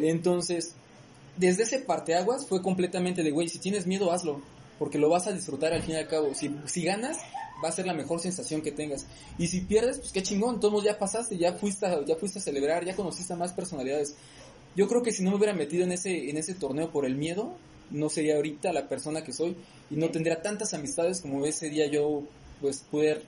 Entonces, desde ese parteaguas fue completamente de, güey, si tienes miedo, hazlo. Porque lo vas a disfrutar al fin y al cabo. Si, si ganas, va a ser la mejor sensación que tengas. Y si pierdes, pues qué chingón, todos ya pasaste, ya fuiste, a, ya fuiste a celebrar, ya conociste a más personalidades. Yo creo que si no me hubiera metido en ese, en ese torneo por el miedo, no sería ahorita la persona que soy y no tendría tantas amistades como ese día yo pues pude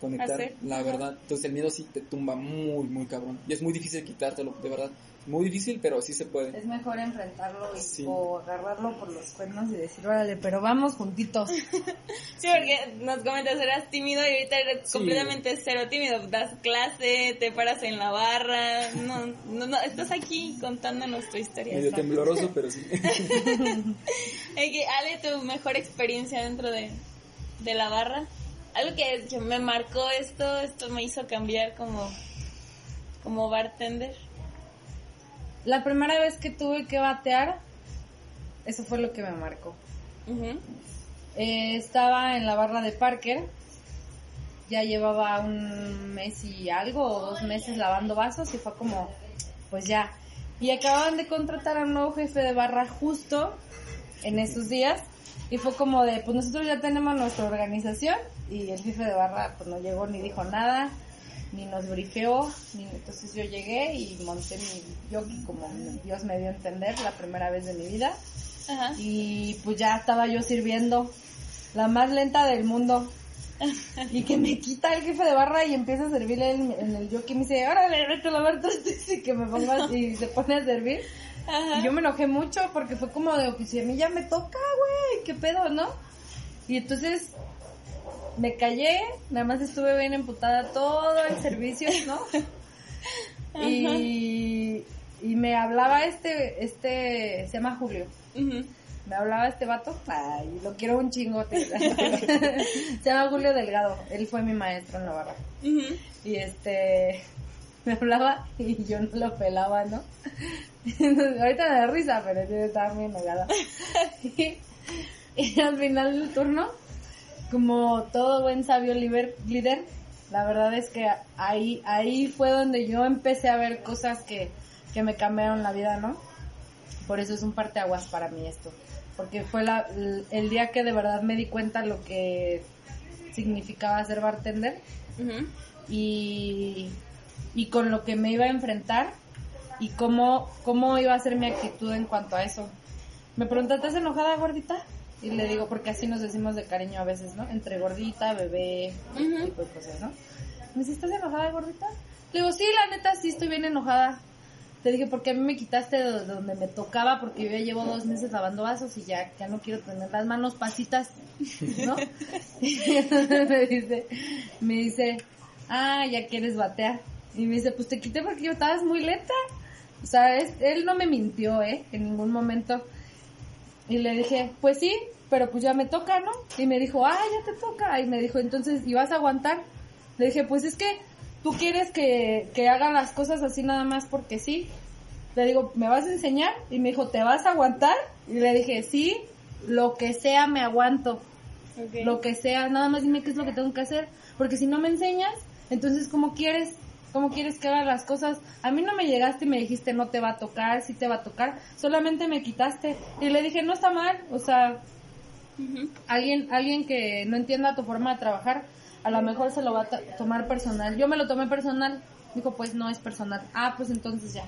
conectar, la verdad. Entonces el miedo sí te tumba muy, muy cabrón. Y es muy difícil quitártelo, de verdad. Muy difícil, pero sí se puede. Es mejor enfrentarlo o agarrarlo por los cuernos y decir, órale, pero vamos juntitos. sí, porque nos comentas, eras tímido y ahorita eres completamente cero tímido. Das clase, te paras en la barra. No, no, no estás aquí contándonos tu historia. Medio tembloroso, pero sí. Ale, tu mejor experiencia dentro de, de la barra. Algo que, que me marcó esto, esto me hizo cambiar como, como bartender. La primera vez que tuve que batear, eso fue lo que me marcó. Eh, estaba en la barra de Parker, ya llevaba un mes y algo, o dos meses lavando vasos y fue como, pues ya. Y acababan de contratar a un nuevo jefe de barra justo en esos días y fue como de, pues nosotros ya tenemos nuestra organización y el jefe de barra pues no llegó ni dijo nada ni nos brifeó, ni, entonces yo llegué y monté mi yoki como Dios me dio a entender la primera vez de mi vida. Y pues ya estaba yo sirviendo la más lenta del mundo. y que me quita el jefe de barra y empieza a servirle en, el yoki y me dice, órale, vete a lavar y que me ponga y se pone a servir. Y yo me enojé mucho porque fue como de, pues si a mí ya me toca, güey, qué pedo, ¿no? Y entonces me callé, nada más estuve bien emputada todo el servicio, ¿no? y, y me hablaba este, este, se llama Julio. Me hablaba este vato, ay, lo quiero un chingote. se llama Julio Delgado, él fue mi maestro en la barra. Y este, me hablaba y yo no lo pelaba, ¿no? Ahorita me da risa, pero yo estaba muy enojada. y al final del turno, como todo buen sabio líder, la verdad es que ahí, ahí fue donde yo empecé a ver cosas que, que me cambiaron la vida, ¿no? Por eso es un parteaguas para mí esto. Porque fue la, el día que de verdad me di cuenta lo que significaba ser bartender. y, y con lo que me iba a enfrentar y cómo, cómo iba a ser mi actitud en cuanto a eso. Me preguntaste, ¿estás enojada, gordita? Y le digo, porque así nos decimos de cariño a veces, ¿no? Entre gordita, bebé, tipo de cosas, ¿no? Me dice, ¿estás enojada, gordita? Le digo, sí, la neta, sí estoy bien enojada. Te dije, porque a mí me quitaste de donde me tocaba, porque yo ya llevo dos meses lavando vasos y ya, ya no quiero tener las manos pasitas, ¿no? y me dice, me dice, ah, ya quieres batear. Y me dice, pues te quité porque yo estabas muy lenta. O sea, él no me mintió, ¿eh? En ningún momento. Y le dije, pues sí, pero pues ya me toca, ¿no? Y me dijo, ah, ya te toca. Y me dijo, entonces, ¿y vas a aguantar? Le dije, pues es que tú quieres que, que hagan las cosas así nada más porque sí. Le digo, ¿me vas a enseñar? Y me dijo, ¿te vas a aguantar? Y le dije, sí, lo que sea me aguanto. Lo que sea, nada más dime qué es lo que tengo que hacer. Porque si no me enseñas, entonces, ¿cómo quieres? ¿Cómo quieres que haga las cosas? A mí no me llegaste y me dijiste no te va a tocar, sí te va a tocar, solamente me quitaste. Y le dije, no está mal, o sea, alguien, alguien que no entienda tu forma de trabajar, a lo mejor se lo va a tomar personal. Yo me lo tomé personal, dijo, pues no es personal. Ah, pues entonces ya.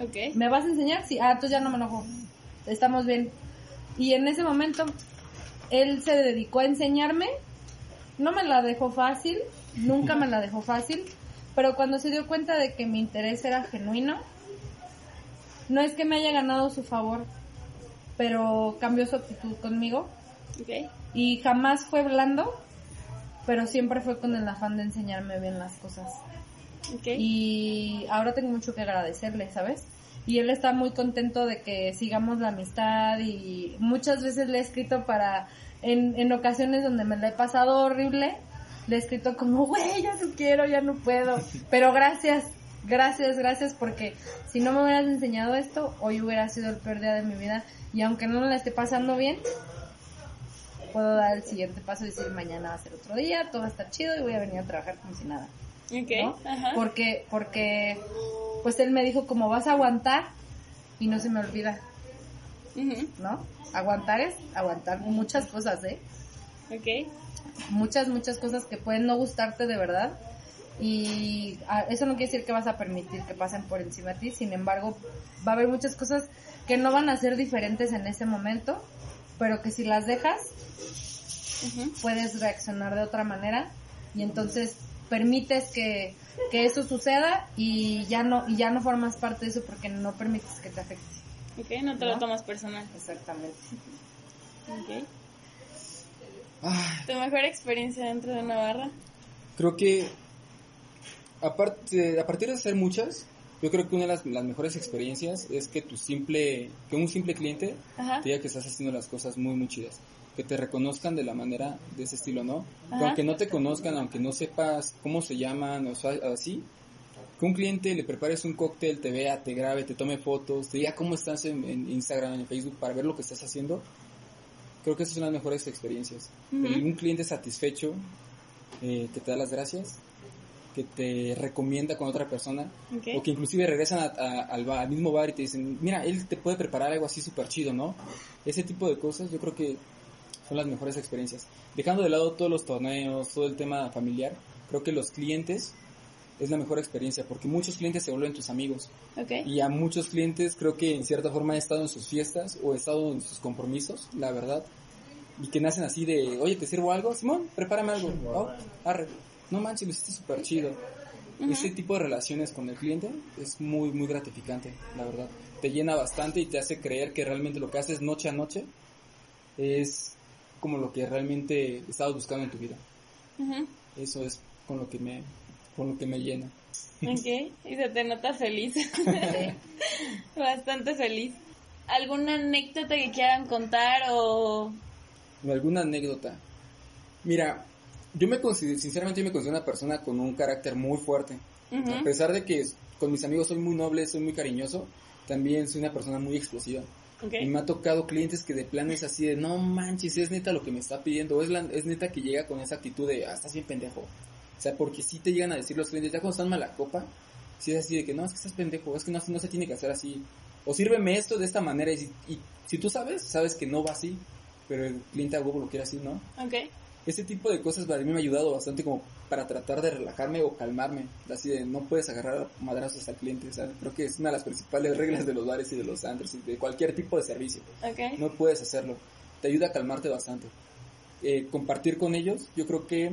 Ok. ¿Me vas a enseñar? Sí, ah, entonces ya no me enojo. Estamos bien. Y en ese momento, él se dedicó a enseñarme. No me la dejó fácil, nunca me la dejó fácil pero cuando se dio cuenta de que mi interés era genuino, no es que me haya ganado su favor, pero cambió su actitud conmigo. Y jamás fue blando, pero siempre fue con el afán de enseñarme bien las cosas. Y ahora tengo mucho que agradecerle, ¿sabes? Y él está muy contento de que sigamos la amistad y muchas veces le he escrito para, en, en ocasiones donde me la he pasado horrible, le he escrito como, güey, ya no quiero, ya no puedo. Pero gracias, gracias, gracias porque si no me hubieras enseñado esto, hoy hubiera sido el peor día de mi vida. Y aunque no la esté pasando bien, puedo dar el siguiente paso y decir mañana va a ser otro día, todo va a estar chido y voy a venir a trabajar como si nada. Ok. ¿no? Ajá. Porque, porque, pues él me dijo como vas a aguantar y no se me olvida, Ujú. ¿no? Aguantar es aguantar muchas cosas, ¿eh? Ok. Muchas, muchas cosas que pueden no gustarte de verdad. Y ah, eso no quiere decir que vas a permitir que pasen por encima de ti, sin embargo, va a haber muchas cosas que no van a ser diferentes en ese momento, pero que si las dejas, puedes reaccionar de otra manera y entonces permites que, que eso suceda y ya no y ya no formas parte de eso porque no permites que te afecte. Ok, no te lo tomas personal. Exactamente. Ok. Ay, ¿Tu mejor experiencia dentro de una barra? creo que aparte, a partir de hacer muchas, yo creo que una de las, las mejores experiencias es que tu simple, que un simple cliente Ajá. te diga que estás haciendo las cosas muy muy chidas, que te reconozcan de la manera de ese estilo, ¿no? Que aunque no te conozcan, aunque no sepas cómo se llaman o sea, así, que un cliente le prepares un cóctel, te vea, te grabe, te tome fotos, te diga cómo estás en, en Instagram, en Facebook para ver lo que estás haciendo. Creo que esas son las mejores experiencias. Ujú. El- Un cliente satisfecho eh, que te da las gracias, que te recomienda con otra persona, Ok. o que inclusive regresan a- a- al, bar- al mismo bar y te dicen, mira, él te puede preparar algo así súper chido, ¿no? Ese tipo de cosas yo creo que son las mejores experiencias. Dejando de lado todos los torneos, todo el tema familiar, creo que los clientes es la mejor experiencia, porque muchos clientes se vuelven tus amigos. Y a muchos clientes creo que en cierta forma he estado en sus fiestas o he estado en sus compromisos, la verdad. Y que nacen así de, oye, ¿te sirvo algo? Simón, prepárame algo. Oh, arre. No manches, lo hiciste súper chido. Ese tipo de relaciones con el cliente es muy, muy gratificante, la verdad. Te llena bastante y te hace creer que realmente lo que haces noche a noche es como lo que realmente estabas buscando en tu vida. Eso es con lo que me, con lo que me llena. Ok. Y se te nota feliz. Bastante feliz. ¿Alguna anécdota que quieran contar o...? ¿Alguna anécdota? Mira, yo me considero, sinceramente yo me considero una persona con un carácter muy fuerte. A pesar de que con mis amigos soy muy noble, soy muy cariñoso, también soy una persona muy explosiva. Ok. Y me ha tocado clientes que de plano es así de, no manches, es neta lo que me está pidiendo, es, la, es neta que llega con esa actitud de, ah, estás bien pendejo. O sea, porque si te llegan a decir los clientes, ya cuando están mala copa, si es así de que, no, es que estás pendejo, es que no, no se tiene que hacer así. O sírveme esto de esta manera, y, si- y si tú sabes, sabes que no va así, pero el cliente a huevo lo quiere así, ¿no? Ok. Ese tipo de cosas para mí me ha ayudado bastante como para tratar de relajarme o calmarme. Así de no puedes agarrar madrazos al cliente. Sea, creo que es una de las principales reglas de los bares y de los antros y de cualquier tipo de servicio. Ok. No puedes hacerlo. Te ayuda a calmarte bastante. Eh, compartir con ellos, yo creo que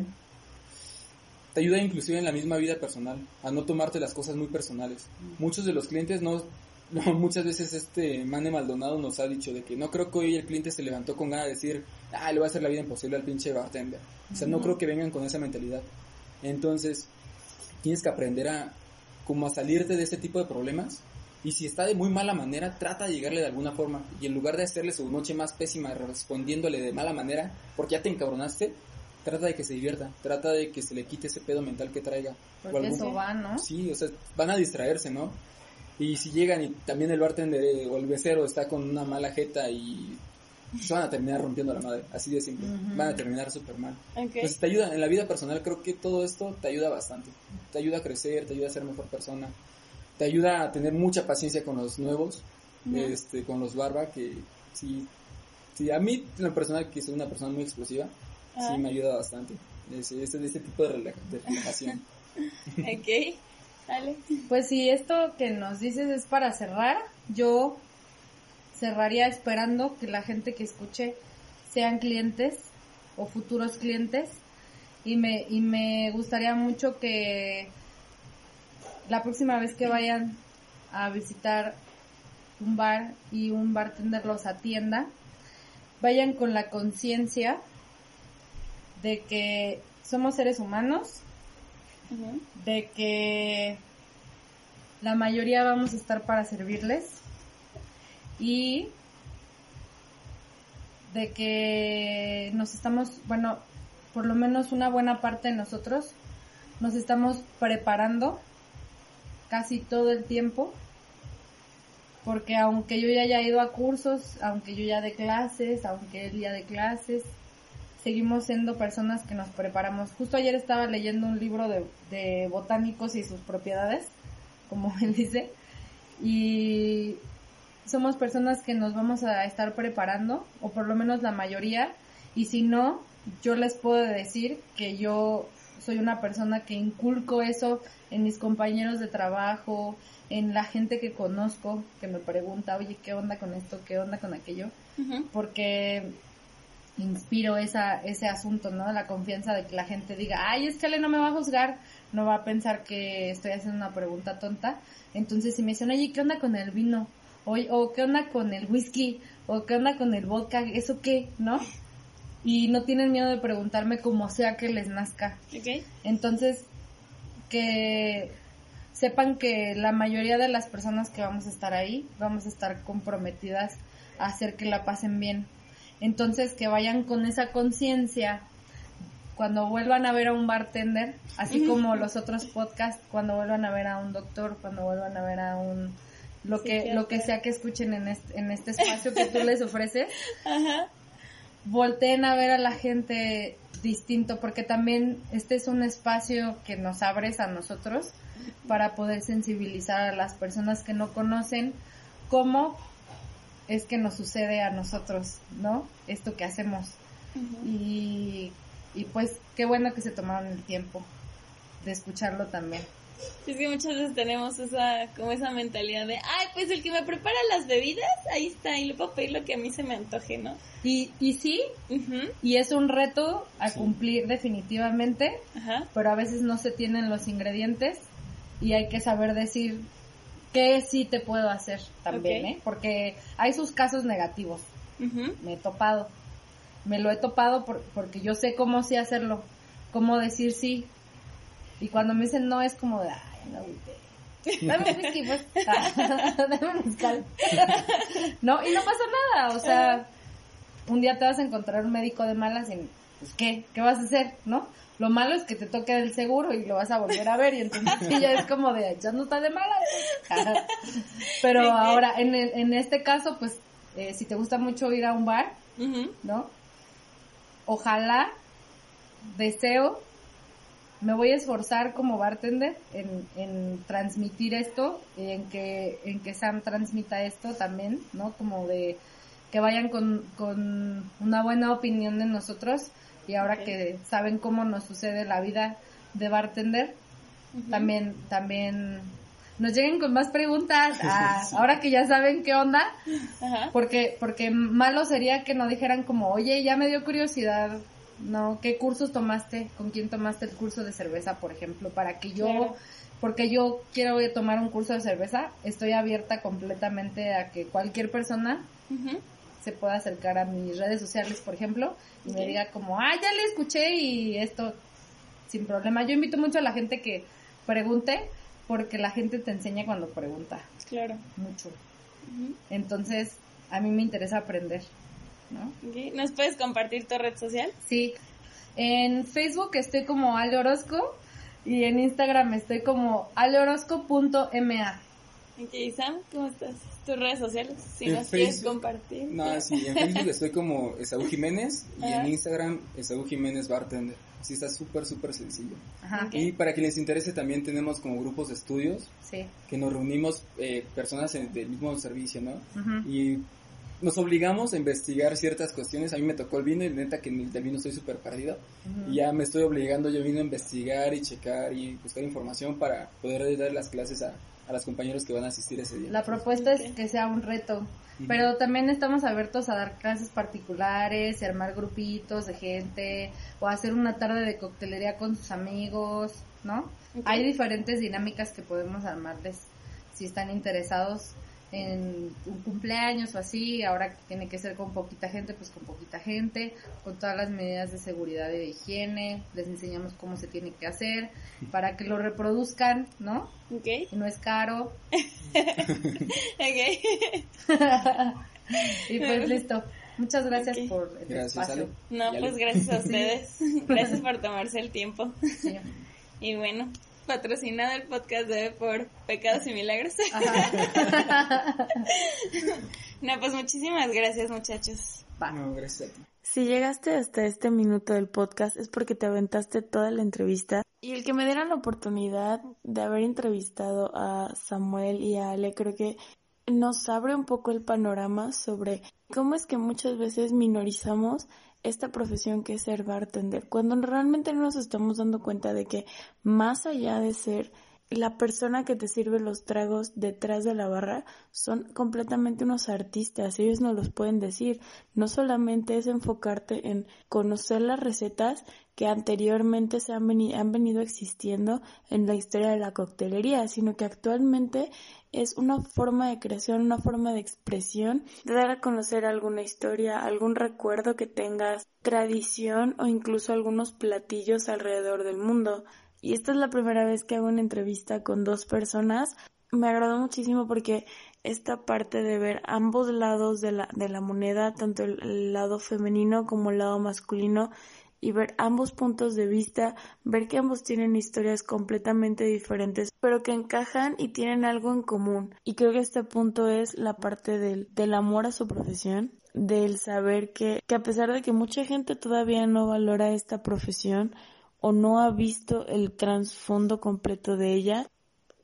te ayuda inclusive en la misma vida personal, a no tomarte las cosas muy personales. Muchos de los clientes no, no, muchas veces este Mane Maldonado nos ha dicho de que no creo que hoy el cliente se levantó con ganas de decir, ah, le voy a hacer la vida imposible al pinche bartender. O sea, no creo que vengan con esa mentalidad. Entonces, tienes que aprender a como a salirte de ese tipo de problemas y si está de muy mala manera, trata de llegarle de alguna forma. Y en lugar de hacerle su noche más pésima respondiéndole de mala manera, porque ya te encabronaste, trata de que se divierta, trata de que se le quite ese pedo mental que traiga. O Porque algún- eso va, ¿no? Sí, o sea, van a distraerse, ¿no? Y si llegan y también el bartender eh, o el becero está con una mala jeta y se van a terminar rompiendo la madre, así de simple. Van a terminar súper mal. Ok. Entonces te ayuda, en la vida personal creo que todo esto te ayuda bastante. Te ayuda a crecer, te ayuda a ser mejor persona. Te ayuda a tener mucha paciencia con los nuevos, este, con los barba, que sí, sí, a mí en lo personal que soy una persona muy explosiva, Ajá. sí me ayuda bastante. Ese, ese, ese tipo de, de relajación. Ok. Dale. Pues si esto que nos dices es para cerrar, yo cerraría esperando que la gente que escuche sean clientes o futuros clientes y me y me gustaría mucho que la próxima vez que vayan a visitar un bar y un bartender los atienda, vayan con la conciencia de que somos seres humanos, de que la mayoría vamos a estar para servirles y de que nos estamos, bueno, por lo menos una buena parte de nosotros nos estamos preparando casi todo el tiempo porque aunque yo ya haya ido a cursos, aunque yo ya de clases, aunque él ya de clases, seguimos siendo personas que nos preparamos. Justo ayer estaba leyendo un libro de, de botánicos y sus propiedades, como él dice, y somos personas que nos vamos a estar preparando, o por lo menos la mayoría, y si no, yo les puedo decir que yo soy una persona que inculco eso en mis compañeros de trabajo, en la gente que conozco, que me pregunta, oye, ¿qué onda con esto? ¿Qué onda con aquello? Porque inspiro esa, ese asunto, ¿no? La confianza de que la gente diga, ay, es que Ale no me va a juzgar, no va a pensar que estoy haciendo una pregunta tonta. Entonces, si me dicen, oye, ¿qué onda con el vino? O, o ¿qué onda con el whisky? ¿O qué onda con el vodka? ¿Eso qué? ¿No? Y no tienen miedo de preguntarme como sea que les nazca. Entonces, que sepan que la mayoría de las personas que vamos a estar ahí, vamos a estar comprometidas a hacer que la pasen bien. Entonces, que vayan con esa conciencia cuando vuelvan a ver a un bartender, así como los otros podcasts, cuando vuelvan a ver a un doctor, cuando vuelvan a ver a un lo que lo que sea que escuchen en este, en este espacio que tú les ofreces, volteen a ver a la gente distinto, porque también este es un espacio que nos abres a nosotros para poder sensibilizar a las personas que no conocen cómo es que nos sucede a nosotros, ¿no? Esto que hacemos. y, y pues qué bueno que se tomaron el tiempo de escucharlo también. Es que muchas veces tenemos esa, como esa mentalidad de, ay, pues el que me prepara las bebidas, ahí está, y le puedo pedir lo que a mí se me antoje, ¿no? Y, y sí, y es un reto a cumplir definitivamente, pero a veces no se tienen los ingredientes y hay que saber decir qué sí te puedo hacer también, ¿eh? Porque hay sus casos negativos. Me he topado. Me lo he topado porque yo sé cómo sí hacerlo, cómo decir sí. Y cuando me dicen no es como de, ay, no, Dame un whisky, pues. Dame un mezcal. no, y no pasa nada, o sea, un día te vas a encontrar un médico de malas y, pues, ¿qué? ¿Qué vas a hacer? ¿No? Lo malo es que te toque el seguro y lo vas a volver a ver y entonces ya es como de, ya no está de mala. Pero ahora, en, en este caso, pues, eh, si te gusta mucho ir a un bar, ¿no? Ojalá, deseo, me voy a esforzar como bartender en, en transmitir esto, en que, en que Sam transmita esto también, ¿no? Como de que vayan con, con una buena opinión de nosotros y ahora que saben cómo nos sucede la vida de bartender, también, también nos lleguen con más preguntas, ahora que ya saben qué onda, porque, porque malo sería que nos dijeran como, oye, ya me dio curiosidad, ¿no? ¿Qué cursos tomaste? ¿Con quién tomaste el curso de cerveza, por ejemplo? Para que yo, porque yo quiero tomar un curso de cerveza, estoy abierta completamente a que cualquier persona se pueda acercar a mis redes sociales, por ejemplo, y me diga como, ah, ya le escuché y esto sin problema. Yo invito mucho a la gente que pregunte, porque la gente te enseña cuando pregunta. Claro. Mucho. Entonces, a mí me interesa aprender, ¿no? ¿Nos puedes compartir tu red social? Sí. En Facebook estoy como Ale Orozco y en Instagram estoy como aleorozco.ma. Ok, Sam, ¿cómo estás? tus redes sociales, si nos quieres compartir. No, sí, en Facebook estoy como Esaú Jiménez y en Instagram Esaú Jiménez Bartender. Sí, está súper, súper sencillo. Ajá, Y para quien les interese también tenemos como grupos de estudios sí. que nos reunimos eh, personas del mismo servicio, ¿no? Y nos obligamos a investigar ciertas cuestiones. A mí me tocó el vino y neta que del vino estoy súper perdido. Y ya me estoy obligando yo vino a investigar y checar y buscar información para poder dar las clases a, a los compañeros que van a asistir ese día. La propuesta es que sea un reto. Pero también estamos abiertos a dar clases particulares, y armar grupitos de gente, o hacer una tarde de coctelería con sus amigos, ¿no? Hay diferentes dinámicas que podemos armarles si están interesados en un cumpleaños o así, ahora que tiene que ser con poquita gente, pues con poquita gente, con todas las medidas de seguridad y de higiene, les enseñamos cómo se tiene que hacer para que lo reproduzcan, ¿no? Ok. Y no es caro. ok. y pues listo. Muchas gracias por el Gracias, espacio. Ale. No, Ya pues gracias a ustedes. Gracias por tomarse el tiempo. Sí. Y bueno, patrocinado el podcast de hoy por Pecados y Milagros. No, pues muchísimas gracias muchachos. Va. No, gracias a ti. Si llegaste hasta este minuto del podcast es porque te aventaste toda la entrevista y el que me dieran la oportunidad de haber entrevistado a Samuel y a Ale creo que nos abre un poco el panorama sobre cómo es que muchas veces minorizamos esta profesión que es ser bartender, cuando realmente no nos estamos dando cuenta de que más allá de ser la persona que te sirve los tragos detrás de la barra son completamente unos artistas, ellos nos los pueden decir. No solamente es enfocarte en conocer las recetas que anteriormente se han, veni- han venido existiendo en la historia de la coctelería, sino que actualmente es una forma de creación, una forma de expresión, de dar a conocer alguna historia, algún recuerdo que tengas, tradición o incluso algunos platillos alrededor del mundo. Y esta es la primera vez que hago una entrevista con dos personas. Me agradó muchísimo porque esta parte de ver ambos lados de la, de la moneda, tanto el, el lado femenino como el lado masculino, y ver ambos puntos de vista, ver que ambos tienen historias completamente diferentes, pero que encajan y tienen algo en común. Y creo que este punto es la parte del, del amor a su profesión, del saber que, que a pesar de que mucha gente todavía no valora esta profesión, o no ha visto el trasfondo completo de ella,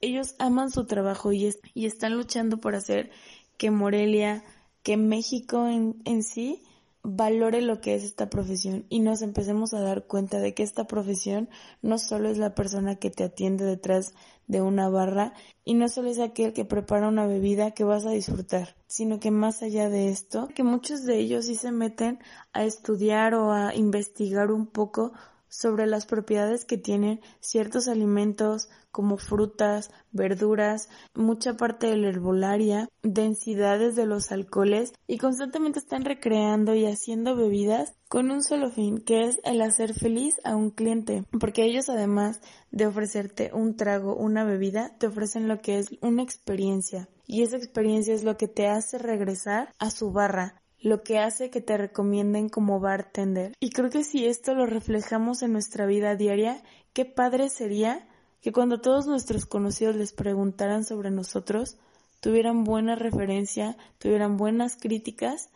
ellos aman su trabajo y, es- y están luchando por hacer que Morelia, que México en, en sí, valore lo que es esta profesión. Y nos empecemos a dar cuenta de que esta profesión no solo es la persona que te atiende detrás de una barra y no solo es aquel que prepara una bebida que vas a disfrutar, sino que más allá de esto, que muchos de ellos sí se meten a estudiar o a investigar un poco sobre las propiedades que tienen ciertos alimentos como frutas, verduras, mucha parte de la herbolaria, densidades de los alcoholes y constantemente están recreando y haciendo bebidas con un solo fin, que es el hacer feliz a un cliente, porque ellos además de ofrecerte un trago, una bebida, te ofrecen lo que es una experiencia. Y esa experiencia es lo que te hace regresar a su barra, lo que hace que te recomienden como bartender. Y creo que si esto lo reflejamos en nuestra vida diaria, qué padre sería que cuando todos nuestros conocidos les preguntaran sobre nosotros, tuvieran buena referencia, tuvieran buenas críticas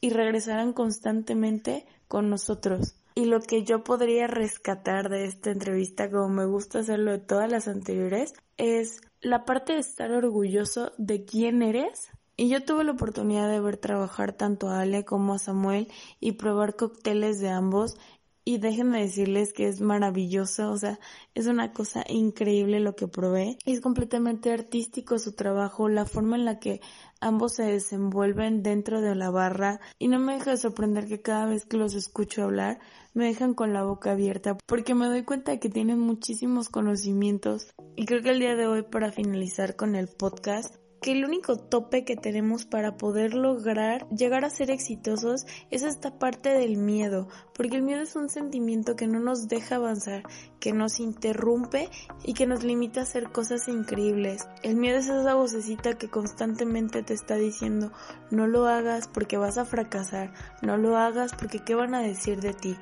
y regresaran constantemente con nosotros. Y lo que yo podría rescatar de esta entrevista, como me gusta hacerlo de todas las anteriores, es la parte de estar orgulloso de quién eres y yo tuve la oportunidad de ver trabajar tanto a Ale como a Samuel y probar cócteles de ambos. Y déjenme decirles que es maravilloso, o sea, es una cosa increíble lo que probé. Es completamente artístico su trabajo, la forma en la que ambos se desenvuelven dentro de la barra. Y no me deja de sorprender que cada vez que los escucho hablar me dejan con la boca abierta porque me doy cuenta de que tienen muchísimos conocimientos. Y creo que el día de hoy para finalizar con el podcast que el único tope que tenemos para poder lograr llegar a ser exitosos es esta parte del miedo, porque el miedo es un sentimiento que no nos deja avanzar, que nos interrumpe y que nos limita a hacer cosas increíbles. El miedo es esa vocecita que constantemente te está diciendo no lo hagas porque vas a fracasar, no lo hagas porque qué van a decir de ti,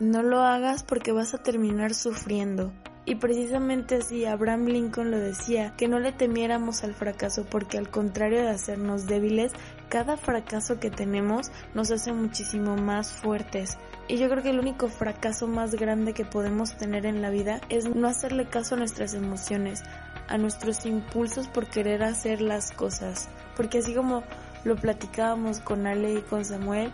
no lo hagas porque vas a terminar sufriendo. Y precisamente así Abraham Lincoln lo decía, que no le temiéramos al fracaso porque al contrario de hacernos débiles, cada fracaso que tenemos nos hace muchísimo más fuertes. Y yo creo que el único fracaso más grande que podemos tener en la vida es no hacerle caso a nuestras emociones, a nuestros impulsos por querer hacer las cosas. Porque así como lo platicábamos con Ale y con Samuel,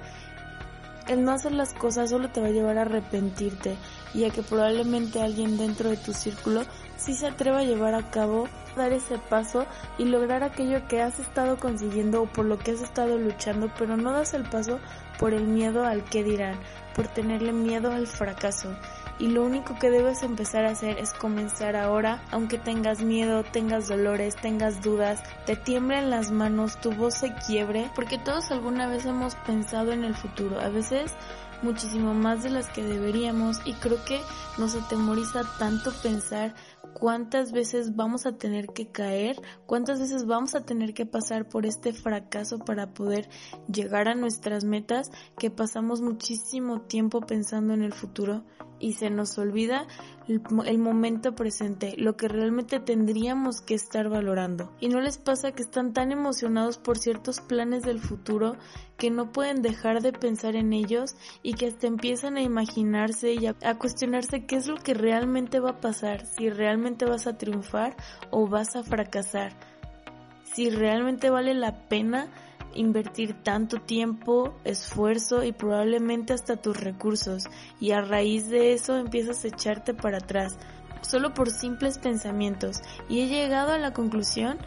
el no hacer las cosas solo te va a llevar a arrepentirte y a que probablemente alguien dentro de tu círculo sí se atreva a llevar a cabo, dar ese paso y lograr aquello que has estado consiguiendo o por lo que has estado luchando, pero no das el paso por el miedo al que dirán, por tenerle miedo al fracaso y lo único que debes empezar a hacer es comenzar ahora, aunque tengas miedo, tengas dolores, tengas dudas, te tiemblen las manos, tu voz se quiebre, porque todos alguna vez hemos pensado en el futuro, a veces muchísimo más de las que deberíamos y creo que nos atemoriza tanto pensar cuántas veces vamos a tener que caer, cuántas veces vamos a tener que pasar por este fracaso para poder llegar a nuestras metas que pasamos muchísimo tiempo pensando en el futuro y se nos olvida el, momento presente, lo que realmente tendríamos que estar valorando. Y no les pasa que están tan emocionados por ciertos planes del futuro que no pueden dejar de pensar en ellos y que hasta empiezan a imaginarse y a, a cuestionarse qué es lo que realmente va a pasar, si realmente vas a triunfar o vas a fracasar, si realmente vale la pena invertir tanto tiempo, esfuerzo y probablemente hasta tus recursos. Y a raíz de eso empiezas a echarte para atrás solo por simples pensamientos. Y he llegado a la conclusión,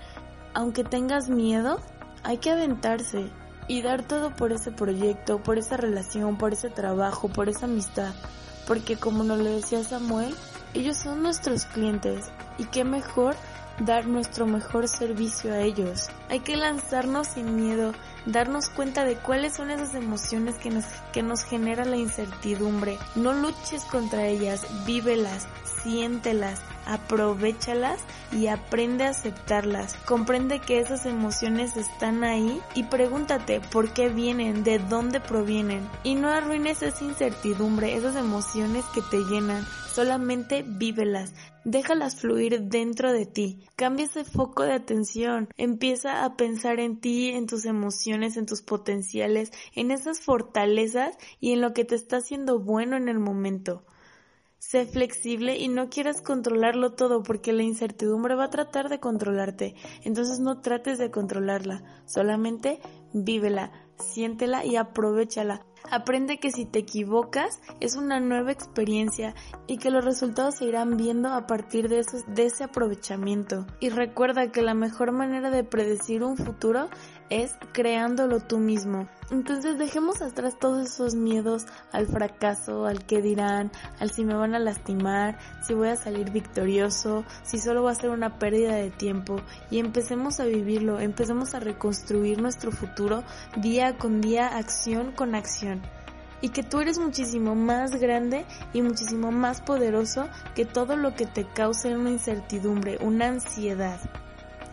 aunque tengas miedo, hay que aventarse y dar todo por ese proyecto, por esa relación, por ese trabajo, por esa amistad, porque como nos lo decía Samuel, ellos son nuestros clientes. Y qué mejor dar nuestro mejor servicio a ellos. Hay que lanzarnos sin miedo, darnos cuenta de cuáles son esas emociones que nos, que nos genera la incertidumbre. No luches contra ellas, vívelas, siéntelas, aprovechalas y aprende a aceptarlas. Comprende que esas emociones están ahí y pregúntate por qué vienen, de dónde provienen. Y no arruines esa incertidumbre, esas emociones que te llenan. Solamente vívelas, déjalas fluir dentro de ti. Cambia ese foco de atención, empieza a pensar en ti, en tus emociones, en tus potenciales, en esas fortalezas y en lo que te está haciendo bueno en el momento. Sé flexible y no quieras controlarlo todo porque la incertidumbre va a tratar de controlarte. Entonces no trates de controlarla, solamente vívela, siéntela y aprovechala. Aprende que si te equivocas es una nueva experiencia y que los resultados se irán viendo a partir de, de ese aprovechamiento. Y recuerda que la mejor manera de predecir un futuro es creándolo tú mismo. Entonces dejemos atrás todos esos miedos al fracaso, al que dirán, al si me van a lastimar, si voy a salir victorioso, si solo va a ser una pérdida de tiempo y empecemos a vivirlo, empecemos a reconstruir nuestro futuro día con día, acción con acción. Y que tú eres muchísimo más grande y muchísimo más poderoso que todo lo que te cause una incertidumbre, una ansiedad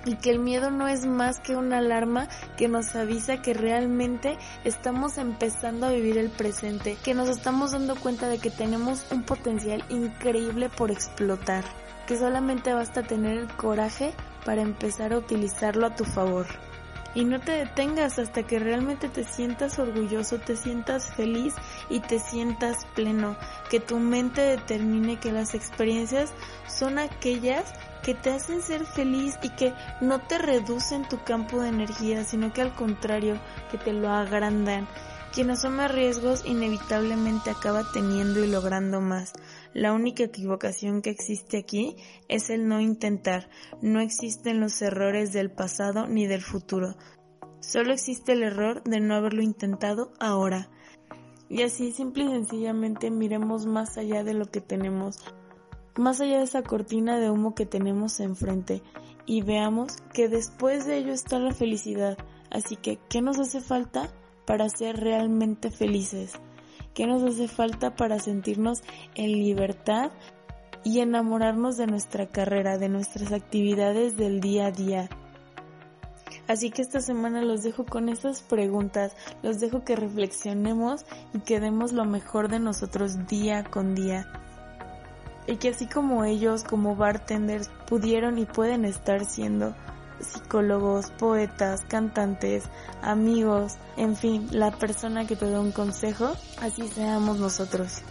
y que el miedo no es más que una alarma que nos avisa que realmente estamos empezando a vivir el presente, que nos estamos dando cuenta de que tenemos un potencial increíble por explotar, que solamente basta tener el coraje para empezar a utilizarlo a tu favor. Y no te detengas hasta que realmente te sientas orgulloso, te sientas feliz y te sientas pleno. Que tu mente determine que las experiencias son aquellas que te hacen ser feliz y que no te reducen tu campo de energía, sino que al contrario, que te lo agrandan. Quien asuma riesgos inevitablemente acaba teniendo y logrando más. La única equivocación que existe aquí es el no intentar. No existen los errores del pasado ni del futuro. Solo existe el error de no haberlo intentado ahora. Y así simple y sencillamente miremos más allá de lo que tenemos más allá de esa cortina de humo que tenemos enfrente y veamos que después de ello está la felicidad. Así que, ¿qué nos hace falta para ser realmente felices? ¿Qué nos hace falta para sentirnos en libertad y enamorarnos de nuestra carrera, de nuestras actividades del día a día? Así que esta semana los dejo con estas preguntas, los dejo que reflexionemos y que demos lo mejor de nosotros día con día y que así como ellos, como bartenders, pudieron y pueden estar siendo psicólogos, poetas, cantantes, amigos, en fin, la persona que te da un consejo, así seamos nosotros.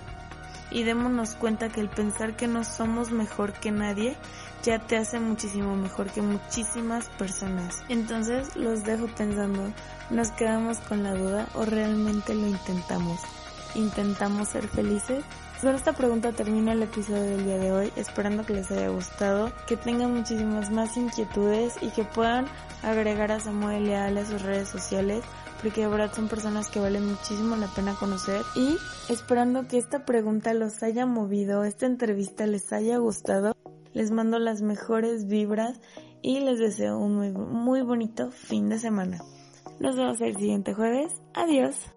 Y démonos cuenta que el pensar que no somos mejor que nadie ya te hace muchísimo mejor que muchísimas personas. Entonces los dejo pensando, ¿nos quedamos con la duda o realmente lo intentamos? intentamos ser felices? Con esta pregunta termina el episodio del día de hoy, esperando que les haya gustado, que tengan muchísimas más inquietudes y que puedan agregar a Samuel Ale a sus redes sociales, porque de verdad son personas que valen muchísimo la pena conocer. Y esperando que esta pregunta los haya movido, esta entrevista les haya gustado, les mando las mejores vibras y les deseo un muy, muy bonito fin de semana. Nos vemos el siguiente jueves. Adiós.